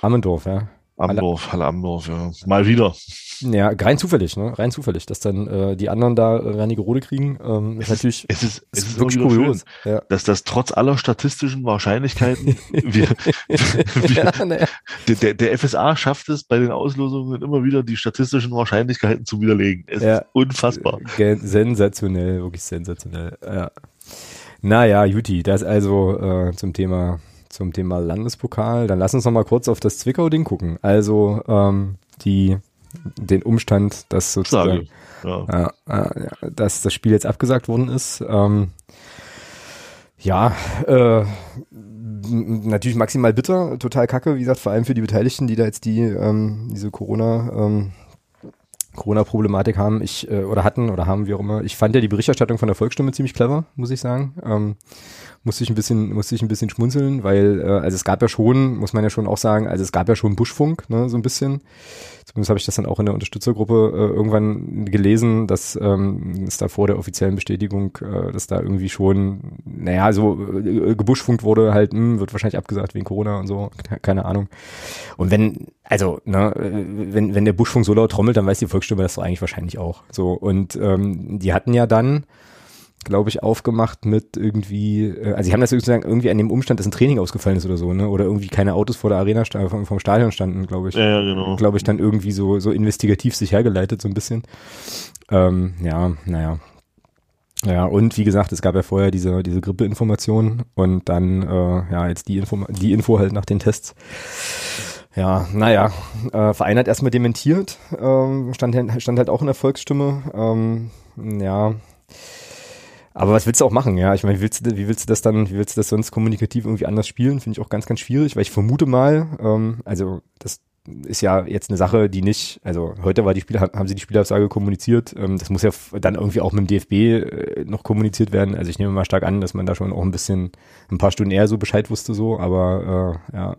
S1: Ammendorf, ja.
S2: Amdorf, Halle Amdorf, ja. Mal wieder.
S1: Ja, rein zufällig, ne? Rein zufällig, dass dann äh, die anderen da äh, Wernigerode kriegen, ähm, ist es natürlich
S2: ist, es ist, es ist wirklich kurios, schön, ja. dass das trotz aller statistischen Wahrscheinlichkeiten wir, wir, ja, ne. der, der FSA schafft es bei den Auslosungen immer wieder die statistischen Wahrscheinlichkeiten zu widerlegen. Es ja. ist unfassbar.
S1: Sensationell, wirklich sensationell. Ja. Naja, Juti, das also äh, zum Thema zum Thema Landespokal. Dann lass uns noch mal kurz auf das Zwickau-Ding gucken. Also ähm, die, den Umstand, dass sozusagen, ja. Äh, äh, dass das Spiel jetzt abgesagt worden ist. Ähm, ja, äh, natürlich maximal bitter, total kacke, wie gesagt, vor allem für die Beteiligten, die da jetzt die ähm, diese Corona ähm, Corona-Problematik haben, ich äh, oder hatten oder haben, wie auch immer. Ich fand ja die Berichterstattung von der Volksstimme ziemlich clever, muss ich sagen. Ähm, musste ich ein bisschen, musste ich ein bisschen schmunzeln, weil äh, also es gab ja schon, muss man ja schon auch sagen, also es gab ja schon Buschfunk, ne, so ein bisschen. Zumindest habe ich das dann auch in der Unterstützergruppe äh, irgendwann gelesen, dass ähm, es da vor der offiziellen Bestätigung, äh, dass da irgendwie schon, naja, so äh, gebuschfunkt wurde, halt, mh, hm, wird wahrscheinlich abgesagt wegen Corona und so, keine Ahnung. Und wenn, also, ne, wenn, wenn der Buschfunk so laut trommelt, dann weiß die Volksstimme das doch eigentlich wahrscheinlich auch. So, und ähm, die hatten ja dann glaube ich, aufgemacht mit irgendwie, äh, also sie haben das sozusagen irgendwie an dem Umstand, dass ein Training ausgefallen ist oder so, ne? Oder irgendwie keine Autos vor der Arena vom, vom Stadion standen, glaube ich.
S2: Ja, ja, genau.
S1: Glaube ich, dann irgendwie so, so investigativ sich hergeleitet, so ein bisschen. Ähm, ja, naja. Ja, und wie gesagt, es gab ja vorher diese, diese Grippeinformation und dann, äh, ja, jetzt die Info, die Info halt nach den Tests. Ja, naja, äh, Verein hat erstmal dementiert, ähm, stand, stand halt auch in der Volksstimme. Ähm, ja, aber was willst du auch machen, ja? Ich meine, wie willst du, wie willst du das dann, wie willst du das sonst kommunikativ irgendwie anders spielen? Finde ich auch ganz, ganz schwierig, weil ich vermute mal, ähm, also das ist ja jetzt eine Sache, die nicht, also heute war die Spieler, haben sie die Spielabsage kommuniziert, ähm, das muss ja dann irgendwie auch mit dem DFB äh, noch kommuniziert werden. Also ich nehme mal stark an, dass man da schon auch ein bisschen, ein paar Stunden eher so Bescheid wusste so, aber äh, ja.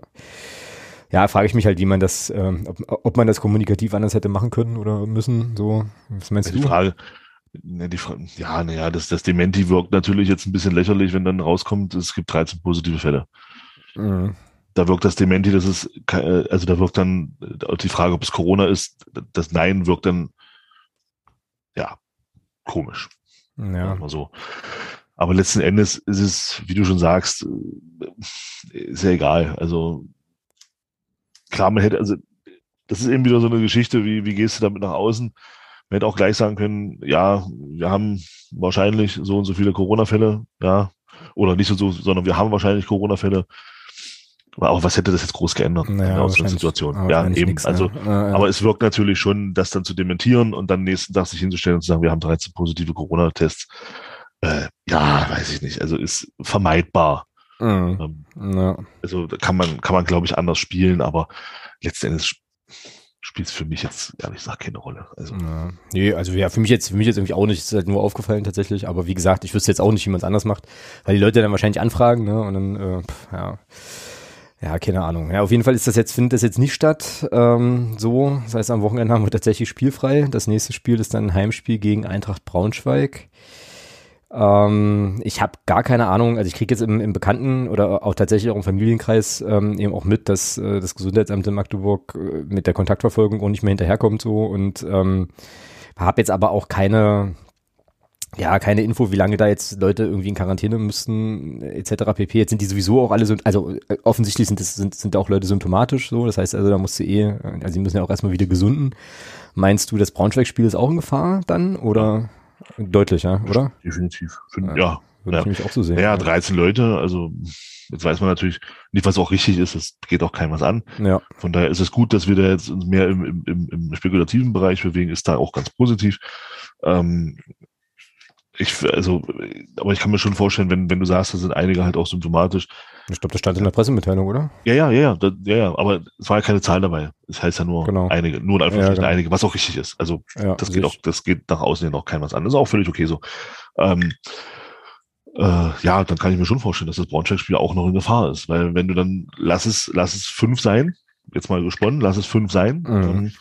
S1: Ja, frage ich mich halt, wie man das, ähm, ob, ob man das kommunikativ anders hätte machen können oder müssen. So,
S2: was meinst die du? Frage, Ne, die, ja, naja, das, das Dementi wirkt natürlich jetzt ein bisschen lächerlich, wenn dann rauskommt, es gibt 13 positive Fälle. Mhm. Da wirkt das Dementi, das ist, also da wirkt dann die Frage, ob es Corona ist, das Nein wirkt dann, ja, komisch. Ja. Mal so. Aber letzten Endes ist es, wie du schon sagst, ist ja egal. Also, klar, man hätte, also, das ist eben wieder so eine Geschichte, wie, wie gehst du damit nach außen? Man hätte auch gleich sagen können, ja, wir haben wahrscheinlich so und so viele Corona-Fälle, ja, oder nicht so, sondern wir haben wahrscheinlich Corona-Fälle. Aber was hätte das jetzt groß geändert
S1: naja,
S2: in der Situation? Ja, eben. Nix, also,
S1: ne? ja,
S2: ja. aber es wirkt natürlich schon, das dann zu dementieren und dann nächsten Tag sich hinzustellen und zu sagen, wir haben 13 positive Corona-Tests. Äh, ja, weiß ich nicht. Also ist vermeidbar. Mhm. Ähm, ja. Also kann man, kann man, glaube ich, anders spielen, aber letzten Endes spielt es für mich jetzt ehrlich gesagt keine Rolle.
S1: Also. Ja. Nee, also ja, für mich jetzt, für mich jetzt irgendwie auch nicht, ist halt nur aufgefallen tatsächlich, aber wie gesagt, ich wüsste jetzt auch nicht, wie man es anders macht, weil die Leute dann wahrscheinlich anfragen, ne? Und dann, äh, pff, ja. Ja, keine Ahnung. Ja, auf jeden Fall ist das jetzt, findet das jetzt nicht statt. Ähm, so, das heißt, am Wochenende haben wir tatsächlich spielfrei. Das nächste Spiel ist dann ein Heimspiel gegen Eintracht Braunschweig. Ähm, ich habe gar keine Ahnung, also ich kriege jetzt im, im Bekannten oder auch tatsächlich auch im Familienkreis ähm, eben auch mit, dass äh, das Gesundheitsamt in Magdeburg äh, mit der Kontaktverfolgung auch nicht mehr hinterherkommt so und ähm, habe jetzt aber auch keine ja, keine Info, wie lange da jetzt Leute irgendwie in Quarantäne müssten, etc. pp. Jetzt sind die sowieso auch alle, so, also äh, offensichtlich sind, das, sind, sind auch Leute symptomatisch so. Das heißt also, da musst du eh, also sie müssen ja auch erstmal wieder gesunden. Meinst du, das Braunschweig-Spiel ist auch in Gefahr dann? Oder? Deutlich, ja, oder?
S2: Definitiv. Find, ja. ja.
S1: Würde ja. ich mich auch so sehen.
S2: Ja, 13 Leute, also jetzt weiß man natürlich nicht, was auch richtig ist, es geht auch keinem was an.
S1: Ja.
S2: Von daher ist es gut, dass wir da jetzt mehr im, im, im spekulativen Bereich bewegen, ist da auch ganz positiv. Ähm, ich, also, aber ich kann mir schon vorstellen, wenn, wenn du sagst, da sind einige halt auch symptomatisch.
S1: Ich glaube, das stand in der Pressemitteilung, oder?
S2: Ja, ja, ja, ja, ja, ja, aber es war ja keine Zahl dabei. Es das heißt ja nur genau. einige, nur in Anführungsstrichen ja, genau. einige, was auch richtig ist. Also, ja, das geht auch, das geht nach außen hin auch kein was an. Das ist auch völlig okay so. Ähm, äh, ja, dann kann ich mir schon vorstellen, dass das Braunschweig-Spiel auch noch in Gefahr ist, weil wenn du dann, lass es, lass es fünf sein, jetzt mal gesponnen, lass es fünf sein, mhm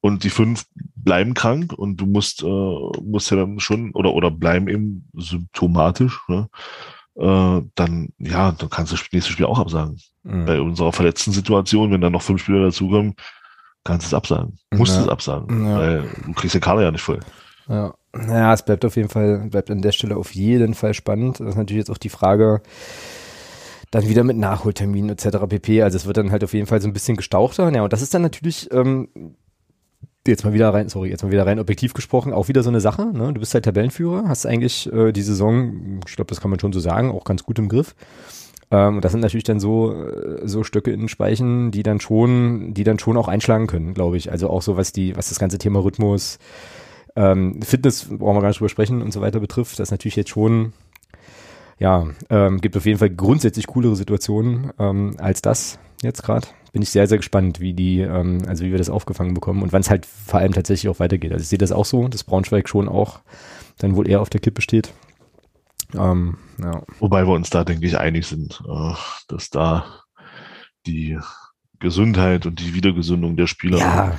S2: und die fünf bleiben krank und du musst, äh, musst ja dann schon oder, oder bleiben eben symptomatisch, ne? Äh, dann, ja, dann kannst du das nächste Spiel auch absagen. Mhm. Bei unserer verletzten Situation, wenn dann noch fünf Spieler dazukommen, kannst du es absagen. Musst ja. es absagen, ja. weil du kriegst den Kader ja nicht voll.
S1: Ja. Naja, es bleibt auf jeden Fall, bleibt an der Stelle auf jeden Fall spannend. Das ist natürlich jetzt auch die Frage, dann wieder mit Nachholterminen etc. pp. Also es wird dann halt auf jeden Fall so ein bisschen gestauchter. Ja, und das ist dann natürlich ähm, jetzt mal wieder rein, sorry, jetzt mal wieder rein objektiv gesprochen, auch wieder so eine Sache. Ne? Du bist halt Tabellenführer, hast eigentlich äh, die Saison, ich glaube, das kann man schon so sagen, auch ganz gut im Griff. Ähm, das sind natürlich dann so äh, so Stöcke in den Speichen, die dann schon, die dann schon auch einschlagen können, glaube ich. Also auch so was die, was das ganze Thema Rhythmus, ähm, Fitness brauchen wir gar nicht drüber sprechen und so weiter betrifft, das ist natürlich jetzt schon ja, ähm, gibt auf jeden Fall grundsätzlich coolere Situationen ähm, als das jetzt gerade. Bin ich sehr, sehr gespannt, wie die, ähm, also wie wir das aufgefangen bekommen und wann es halt vor allem tatsächlich auch weitergeht. Also ich sehe das auch so, dass Braunschweig schon auch dann wohl eher auf der Kippe steht.
S2: Ähm, ja. Wobei wir uns da, denke ich, einig sind, äh, dass da die Gesundheit und die Wiedergesundung der Spieler ja.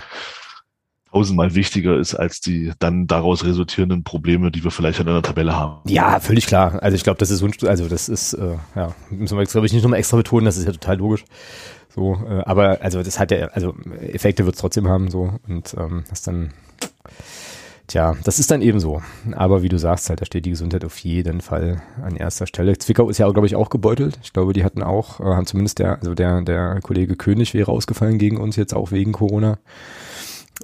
S2: Tausendmal wichtiger ist als die dann daraus resultierenden Probleme, die wir vielleicht an einer Tabelle haben.
S1: Ja, völlig klar. Also ich glaube, das ist also das ist äh, ja müssen wir glaube ich nicht nochmal extra betonen, das ist ja total logisch. So, äh, aber also das hat ja also Effekte wird es trotzdem haben so und ähm, das dann Tja, das ist dann eben so. Aber wie du sagst, halt, da steht die Gesundheit auf jeden Fall an erster Stelle. Zwickau ist ja, glaube ich, auch gebeutelt. Ich glaube, die hatten auch, äh, haben zumindest der, also der, der Kollege König wäre ausgefallen gegen uns jetzt auch wegen Corona.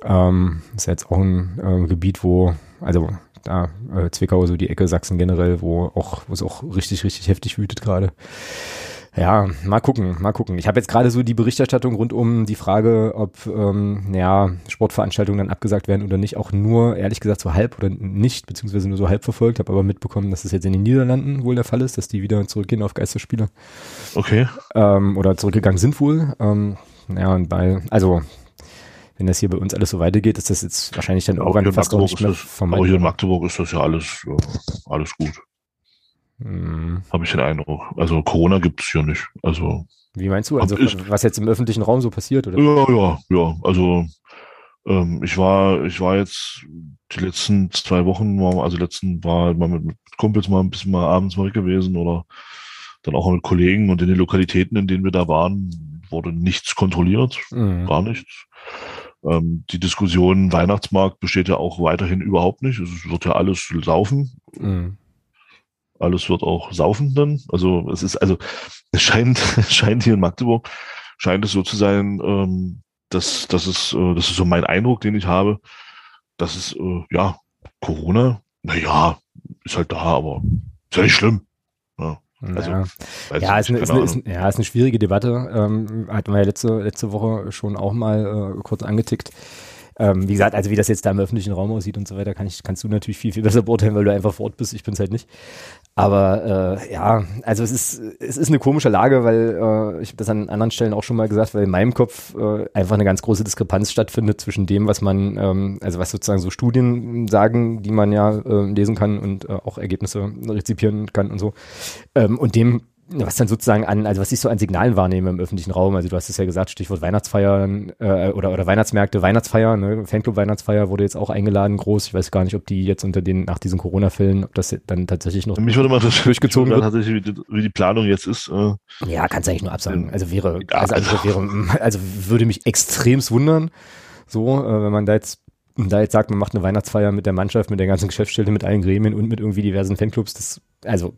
S1: Ähm, ist ja jetzt auch ein äh, Gebiet, wo, also da äh, Zwickau, so die Ecke Sachsen generell, wo auch, wo es auch richtig, richtig heftig wütet gerade. Ja, mal gucken, mal gucken. Ich habe jetzt gerade so die Berichterstattung rund um die Frage, ob ähm, ja, Sportveranstaltungen dann abgesagt werden oder nicht, auch nur, ehrlich gesagt, so halb oder nicht, beziehungsweise nur so halb verfolgt, habe aber mitbekommen, dass es das jetzt in den Niederlanden wohl der Fall ist, dass die wieder zurückgehen auf Geisterspiele.
S2: Okay.
S1: Ähm, oder zurückgegangen sind wohl. Ähm, ja, und bei, also wenn das hier bei uns alles so weitergeht, ist das jetzt wahrscheinlich dann irgendwann fast auch nicht mehr
S2: vermeidbar. Aber hier in Magdeburg ist das ja alles, ja, alles gut. Hm. Habe ich den Eindruck. Also Corona gibt es hier nicht. Also
S1: wie meinst du? Also ist, was jetzt im öffentlichen Raum so passiert, oder?
S2: Ja, ja, ja. Also ähm, ich war, ich war jetzt die letzten zwei Wochen, also letzten war mal mit, mit Kumpels mal ein bisschen mal abends mal gewesen oder dann auch mit Kollegen und in den Lokalitäten, in denen wir da waren, wurde nichts kontrolliert, mhm. gar nichts. Ähm, die Diskussion Weihnachtsmarkt besteht ja auch weiterhin überhaupt nicht. Es wird ja alles laufen. Mhm. Alles wird auch saufen dann. Also es ist, also es scheint, es scheint hier in Magdeburg, scheint es so zu sein, ähm, dass, dass es, äh, das ist so mein Eindruck, den ich habe, dass es, äh, ja, Corona, na ja, ist halt da, aber ist ja nicht schlimm. Ja.
S1: Also, ja, ja, ist eine, ist, eine, ist, ja, ist eine schwierige Debatte. Ähm, hatten wir ja letzte, letzte Woche schon auch mal äh, kurz angetickt. Ähm, wie gesagt, also wie das jetzt da im öffentlichen Raum aussieht und so weiter, kann ich, kannst du natürlich viel, viel besser beurteilen, weil du einfach vor Ort bist. Ich bin es halt nicht. Aber äh, ja, also es ist, es ist eine komische Lage, weil äh, ich habe das an anderen Stellen auch schon mal gesagt, weil in meinem Kopf äh, einfach eine ganz große Diskrepanz stattfindet zwischen dem, was man, ähm, also was sozusagen so Studien sagen, die man ja äh, lesen kann und äh, auch Ergebnisse rezipieren kann und so, ähm, und dem, was dann sozusagen an, also was ich so an Signalen wahrnehme im öffentlichen Raum, also du hast es ja gesagt, Stichwort Weihnachtsfeiern äh, oder, oder Weihnachtsmärkte, Weihnachtsfeier, ne? Fanclub Weihnachtsfeier wurde jetzt auch eingeladen, groß. Ich weiß gar nicht, ob die jetzt unter den, nach diesen Corona-Fällen, ob das dann tatsächlich noch
S2: Mich würde mal das durchgezogen wird. Tatsächlich, wie die, wie die Planung jetzt ist. Äh,
S1: ja, kannst du eigentlich nur absagen. Also wäre, also, also, wäre, also würde mich extremst wundern, so, äh, wenn man da jetzt da jetzt sagt, man macht eine Weihnachtsfeier mit der Mannschaft, mit der ganzen Geschäftsstelle, mit allen Gremien und mit irgendwie diversen Fanclubs, das, also,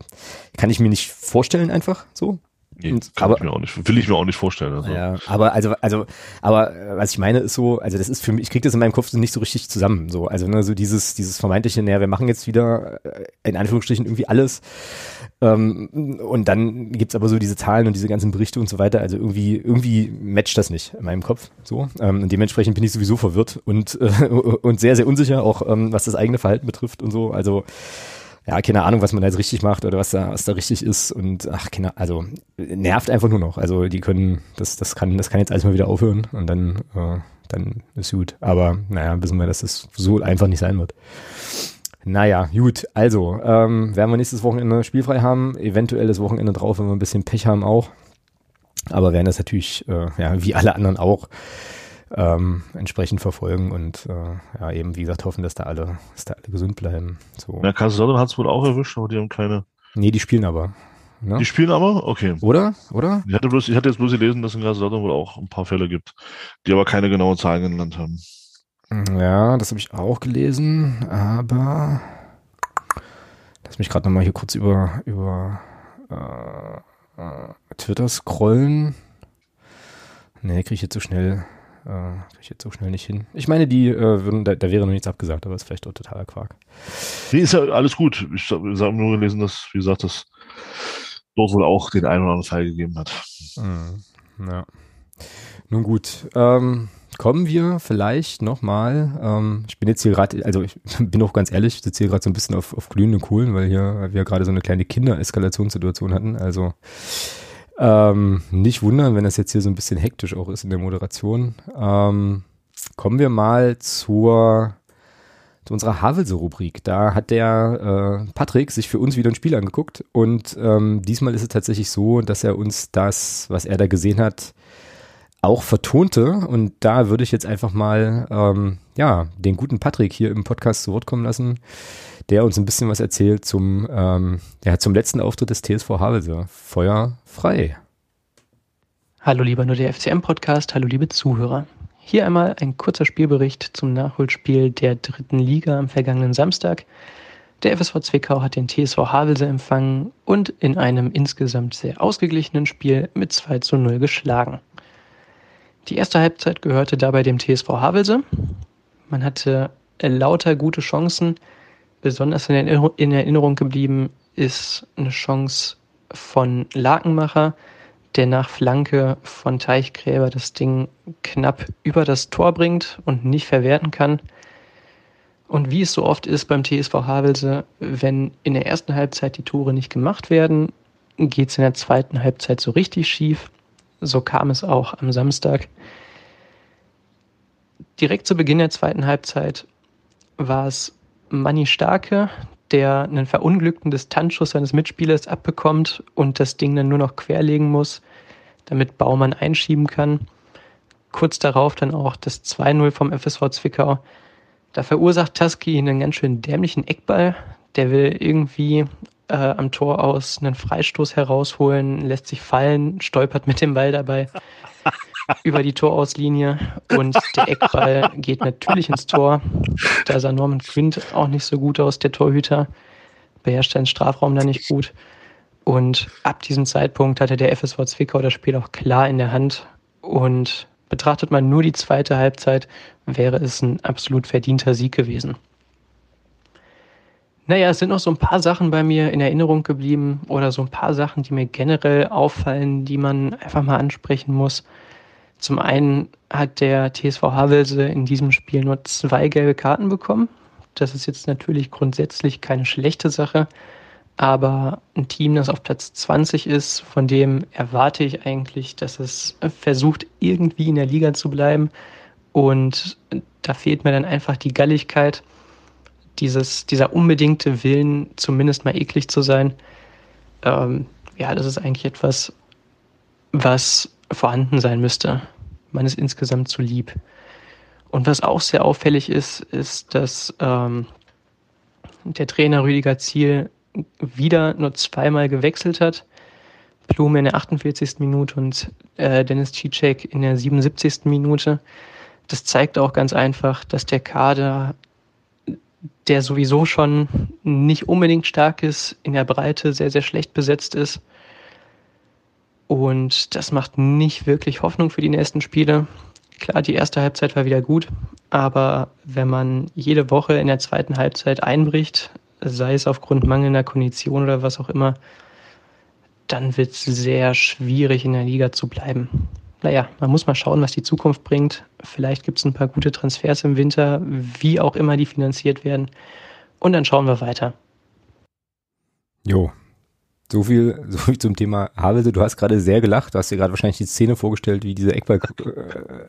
S1: kann ich mir nicht vorstellen einfach so.
S2: Nee, und, aber, ich mir auch nicht, will ich mir auch nicht vorstellen.
S1: Also. Ja, aber also, also, aber äh, was ich meine ist so, also das ist für mich, ich kriege das in meinem Kopf nicht so richtig zusammen. So, also ne, so dieses, dieses vermeintliche, naja, wir machen jetzt wieder äh, in Anführungsstrichen irgendwie alles. Ähm, und dann gibt's aber so diese Zahlen und diese ganzen Berichte und so weiter. Also irgendwie, irgendwie matcht das nicht in meinem Kopf. So. Ähm, und dementsprechend bin ich sowieso verwirrt und, äh, und sehr, sehr unsicher, auch ähm, was das eigene Verhalten betrifft und so. Also ja, keine Ahnung, was man da jetzt richtig macht oder was da, was da richtig ist. Und ach, keine, also nervt einfach nur noch. Also die können, das, das kann, das kann jetzt alles mal wieder aufhören und dann, äh, dann ist gut. Aber naja, wissen wir, dass das so einfach nicht sein wird. Naja, gut, also ähm, werden wir nächstes Wochenende spielfrei haben, eventuell das Wochenende drauf, wenn wir ein bisschen Pech haben auch. Aber werden das natürlich, äh, ja, wie alle anderen auch, ähm, entsprechend verfolgen und äh, ja, eben, wie gesagt, hoffen, dass da alle, dass da alle gesund bleiben. So.
S2: Ja, Kaiserslautern hat es wohl auch erwischt, aber die haben keine.
S1: Nee, die spielen aber.
S2: Ne? Die spielen aber? Okay.
S1: Oder? Oder?
S2: Ich hatte, bloß, ich hatte jetzt bloß gelesen, dass in Kaiserslautern wohl auch ein paar Fälle gibt, die aber keine genauen Zahlen genannt haben.
S1: Ja, das habe ich auch gelesen, aber lass mich gerade nochmal hier kurz über, über äh, äh, Twitter scrollen. Nee, kriege ich jetzt so schnell äh, Kriege ich jetzt so schnell nicht hin. Ich meine, die äh, würden, da, da wäre noch nichts abgesagt, aber ist vielleicht auch totaler Quark.
S2: Nee, ist ja alles gut. Ich habe nur gelesen, dass, wie gesagt, das dort wohl auch den einen oder anderen Fall gegeben hat.
S1: Mhm. Ja. Nun gut, ähm, kommen wir vielleicht nochmal, ähm, ich bin jetzt hier gerade, also ich bin auch ganz ehrlich, ich sitze hier gerade so ein bisschen auf, auf glühenden Kohlen, weil hier wir gerade so eine kleine Kindereskalationssituation hatten, also ähm, nicht wundern, wenn das jetzt hier so ein bisschen hektisch auch ist in der Moderation. Ähm, kommen wir mal zur zu unserer Havelse-Rubrik. Da hat der äh, Patrick sich für uns wieder ein Spiel angeguckt und ähm, diesmal ist es tatsächlich so, dass er uns das, was er da gesehen hat, auch vertonte. Und da würde ich jetzt einfach mal ähm, ja den guten Patrick hier im Podcast zu Wort kommen lassen, der uns ein bisschen was erzählt zum ähm, ja, zum letzten Auftritt des TSV Havelse. Feuer frei.
S3: Hallo lieber nur der FCM Podcast, hallo liebe Zuhörer. Hier einmal ein kurzer Spielbericht zum Nachholspiel der dritten Liga am vergangenen Samstag. Der FSV Zwickau hat den TSV Havelse empfangen und in einem insgesamt sehr ausgeglichenen Spiel mit 2 zu 0 geschlagen. Die erste Halbzeit gehörte dabei dem TSV Havelse. Man hatte lauter gute Chancen. Besonders in Erinnerung geblieben ist eine Chance von Lakenmacher, der nach Flanke von Teichgräber das Ding knapp über das Tor bringt und nicht verwerten kann. Und wie es so oft ist beim TSV Havelse, wenn in der ersten Halbzeit die Tore nicht gemacht werden, geht es in der zweiten Halbzeit so richtig schief. So kam es auch am Samstag. Direkt zu Beginn der zweiten Halbzeit war es Manni Starke, der einen verunglückten Distanzschuss seines Mitspielers abbekommt und das Ding dann nur noch querlegen muss, damit Baumann einschieben kann. Kurz darauf dann auch das 2-0 vom FSV Zwickau. Da verursacht Tusky einen ganz schön dämlichen Eckball. Der will irgendwie äh, am Tor aus einen Freistoß herausholen, lässt sich fallen, stolpert mit dem Ball dabei über die Torauslinie und der Eckball geht natürlich ins Tor. Da sah Norman Quint auch nicht so gut aus, der Torhüter. Beherrscht seinen Strafraum da nicht gut. Und ab diesem Zeitpunkt hatte der FSV Zwickau das Spiel auch klar in der Hand. Und betrachtet man nur die zweite Halbzeit, wäre es ein absolut verdienter Sieg gewesen. Naja, es sind noch so ein paar Sachen bei mir in Erinnerung geblieben oder so ein paar Sachen, die mir generell auffallen, die man einfach mal ansprechen muss. Zum einen hat der TSV Havelse in diesem Spiel nur zwei gelbe Karten bekommen. Das ist jetzt natürlich grundsätzlich keine schlechte Sache, aber ein Team, das auf Platz 20 ist, von dem erwarte ich eigentlich, dass es versucht, irgendwie in der Liga zu bleiben. Und da fehlt mir dann einfach die Galligkeit, dieses, dieser unbedingte Willen, zumindest mal eklig zu sein. Ähm, ja, das ist eigentlich etwas, was vorhanden sein müsste. Man ist insgesamt zu lieb. Und was auch sehr auffällig ist, ist, dass ähm, der Trainer Rüdiger Ziel wieder nur zweimal gewechselt hat. Blume in der 48. Minute und äh, Dennis Cicek in der 77. Minute. Das zeigt auch ganz einfach, dass der Kader, der sowieso schon nicht unbedingt stark ist, in der Breite sehr, sehr schlecht besetzt ist und das macht nicht wirklich Hoffnung für die nächsten Spiele. Klar, die erste Halbzeit war wieder gut, aber wenn man jede Woche in der zweiten Halbzeit einbricht, sei es aufgrund mangelnder Kondition oder was auch immer, dann wird es sehr schwierig in der Liga zu bleiben. Naja, man muss mal schauen, was die Zukunft bringt. Vielleicht gibt es ein paar gute Transfers im Winter, wie auch immer die finanziert werden. Und dann schauen wir weiter.
S1: Jo, so viel, so viel zum Thema Havelse. Du hast gerade sehr gelacht. Du hast dir gerade wahrscheinlich die Szene vorgestellt, wie dieser Eckball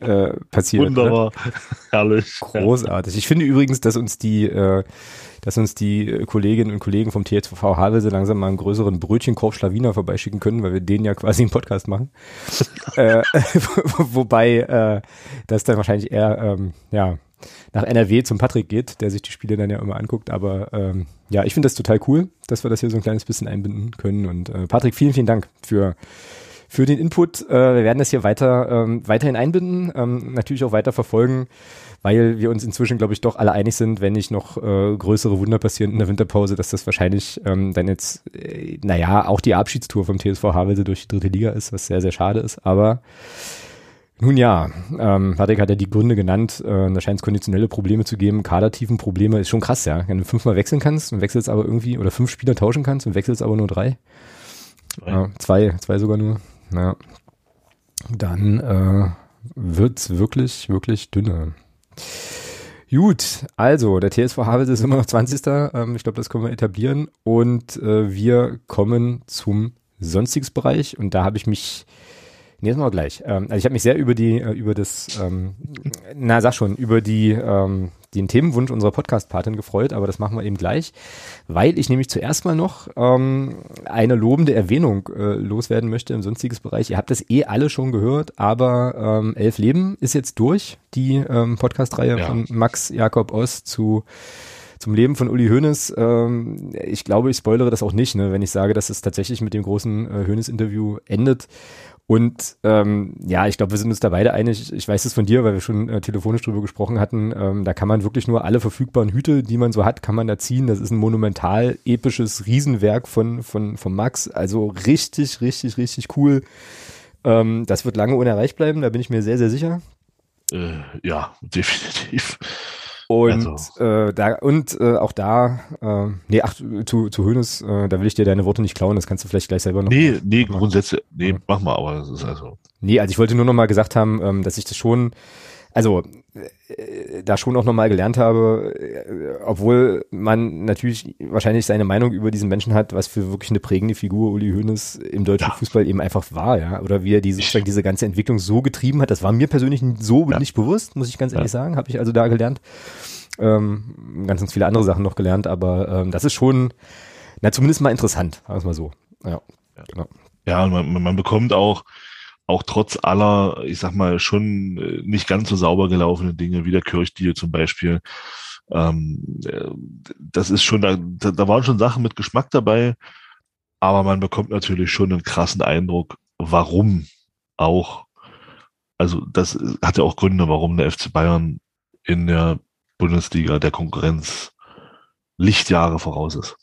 S1: äh, äh, passiert.
S2: Wunderbar, ne? herrlich.
S1: Großartig. Ich finde übrigens, dass uns die, äh, dass uns die Kolleginnen und Kollegen vom TSV Havelse langsam mal einen größeren Brötchenkorb Schlawiner vorbeischicken können, weil wir denen ja quasi einen Podcast machen. äh, wobei äh, das dann wahrscheinlich eher, ähm, ja, nach NRW zum Patrick geht, der sich die Spiele dann ja immer anguckt. Aber ähm, ja, ich finde das total cool, dass wir das hier so ein kleines bisschen einbinden können. Und äh, Patrick, vielen, vielen Dank für für den Input. Äh, wir werden das hier weiter ähm, weiterhin einbinden, ähm, natürlich auch weiter verfolgen, weil wir uns inzwischen, glaube ich, doch alle einig sind, wenn nicht noch äh, größere Wunder passieren in der Winterpause, dass das wahrscheinlich ähm, dann jetzt, äh, naja, auch die Abschiedstour vom TSV Havelse durch die dritte Liga ist, was sehr, sehr schade ist. Aber nun ja, ähm, Patrick hat ja die Gründe genannt. Äh, da scheint es konditionelle Probleme zu geben. Kadertiefen Probleme ist schon krass, ja. Wenn du fünfmal wechseln kannst und wechselst aber irgendwie, oder fünf Spieler tauschen kannst und wechselst aber nur drei. Zwei, ja, zwei, zwei sogar nur. Ja. Dann, äh, wird's wirklich, wirklich dünner. Gut, also der TSV Havels ist immer noch 20. Ähm, ich glaube, das können wir etablieren. Und äh, wir kommen zum Sonstiges-Bereich. Und da habe ich mich Nee, das machen wir gleich. Ähm, also ich habe mich sehr über die, äh, über das, ähm, na sag schon, über die, ähm, den Themenwunsch unserer Podcast-Patin gefreut, aber das machen wir eben gleich, weil ich nämlich zuerst mal noch ähm, eine lobende Erwähnung äh, loswerden möchte im sonstiges Bereich. Ihr habt das eh alle schon gehört, aber ähm, Elf Leben ist jetzt durch, die ähm, Podcast-Reihe ja. von Max Jakob Ost zu zum Leben von Uli Hoeneß. Ähm, ich glaube, ich spoilere das auch nicht, ne, wenn ich sage, dass es tatsächlich mit dem großen äh, Hoeneß-Interview endet. Und ähm, ja, ich glaube, wir sind uns da beide einig. Ich weiß es von dir, weil wir schon äh, telefonisch drüber gesprochen hatten. Ähm, da kann man wirklich nur alle verfügbaren Hüte, die man so hat, kann man da ziehen. Das ist ein monumental episches Riesenwerk von, von, von Max. Also richtig, richtig, richtig cool. Ähm, das wird lange unerreicht bleiben, da bin ich mir sehr, sehr sicher.
S2: Äh, ja, definitiv.
S1: Und also. äh, da und äh, auch da, äh, nee, ach, zu, zu Hönes, äh, da will ich dir deine Worte nicht klauen, das kannst du vielleicht gleich selber noch.
S2: Nee, nee, Grundsätze, nee, mach mal, aber das ist also.
S1: Nee, also ich wollte nur noch mal gesagt haben, ähm, dass ich das schon, also äh, da schon auch nochmal gelernt habe, äh, obwohl man natürlich wahrscheinlich seine Meinung über diesen Menschen hat, was für wirklich eine prägende Figur Uli Hoeneß im deutschen ja. Fußball eben einfach war, ja, oder wie er diese, sozusagen diese ganze Entwicklung so getrieben hat, das war mir persönlich so ja. nicht bewusst, muss ich ganz ehrlich ja. sagen, habe ich also da gelernt, ähm, ganz, ganz viele andere Sachen noch gelernt, aber ähm, das ist schon, na zumindest mal interessant, sagen wir mal so, ja,
S2: genau. Ja, man, man bekommt auch auch trotz aller, ich sag mal, schon äh, nicht ganz so sauber gelaufenen Dinge, wie der Kirchdeal zum Beispiel. Ähm, äh, das ist schon, da, da waren schon Sachen mit Geschmack dabei, aber man bekommt natürlich schon einen krassen Eindruck, warum auch, also das hat ja auch Gründe, warum der FC Bayern in der Bundesliga der Konkurrenz Lichtjahre voraus ist.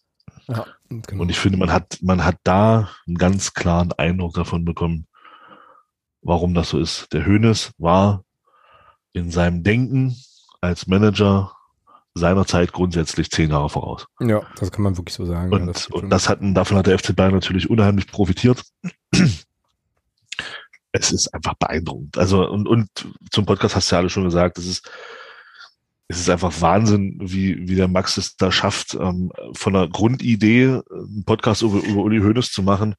S2: Ja, genau. Und ich finde, man hat, man hat da einen ganz klaren Eindruck davon bekommen, warum das so ist. Der Hönes war in seinem Denken als Manager seiner Zeit grundsätzlich zehn Jahre voraus.
S1: Ja, das kann man wirklich so sagen.
S2: Und, ja, das, und das hatten, davon hat der FC Bayern natürlich unheimlich profitiert. Es ist einfach beeindruckend. Also, und, und zum Podcast hast du ja alle schon gesagt, es ist, es ist einfach Wahnsinn, wie, wie der Max es da schafft, ähm, von einer Grundidee einen Podcast über, über Uli Hoeneß zu machen,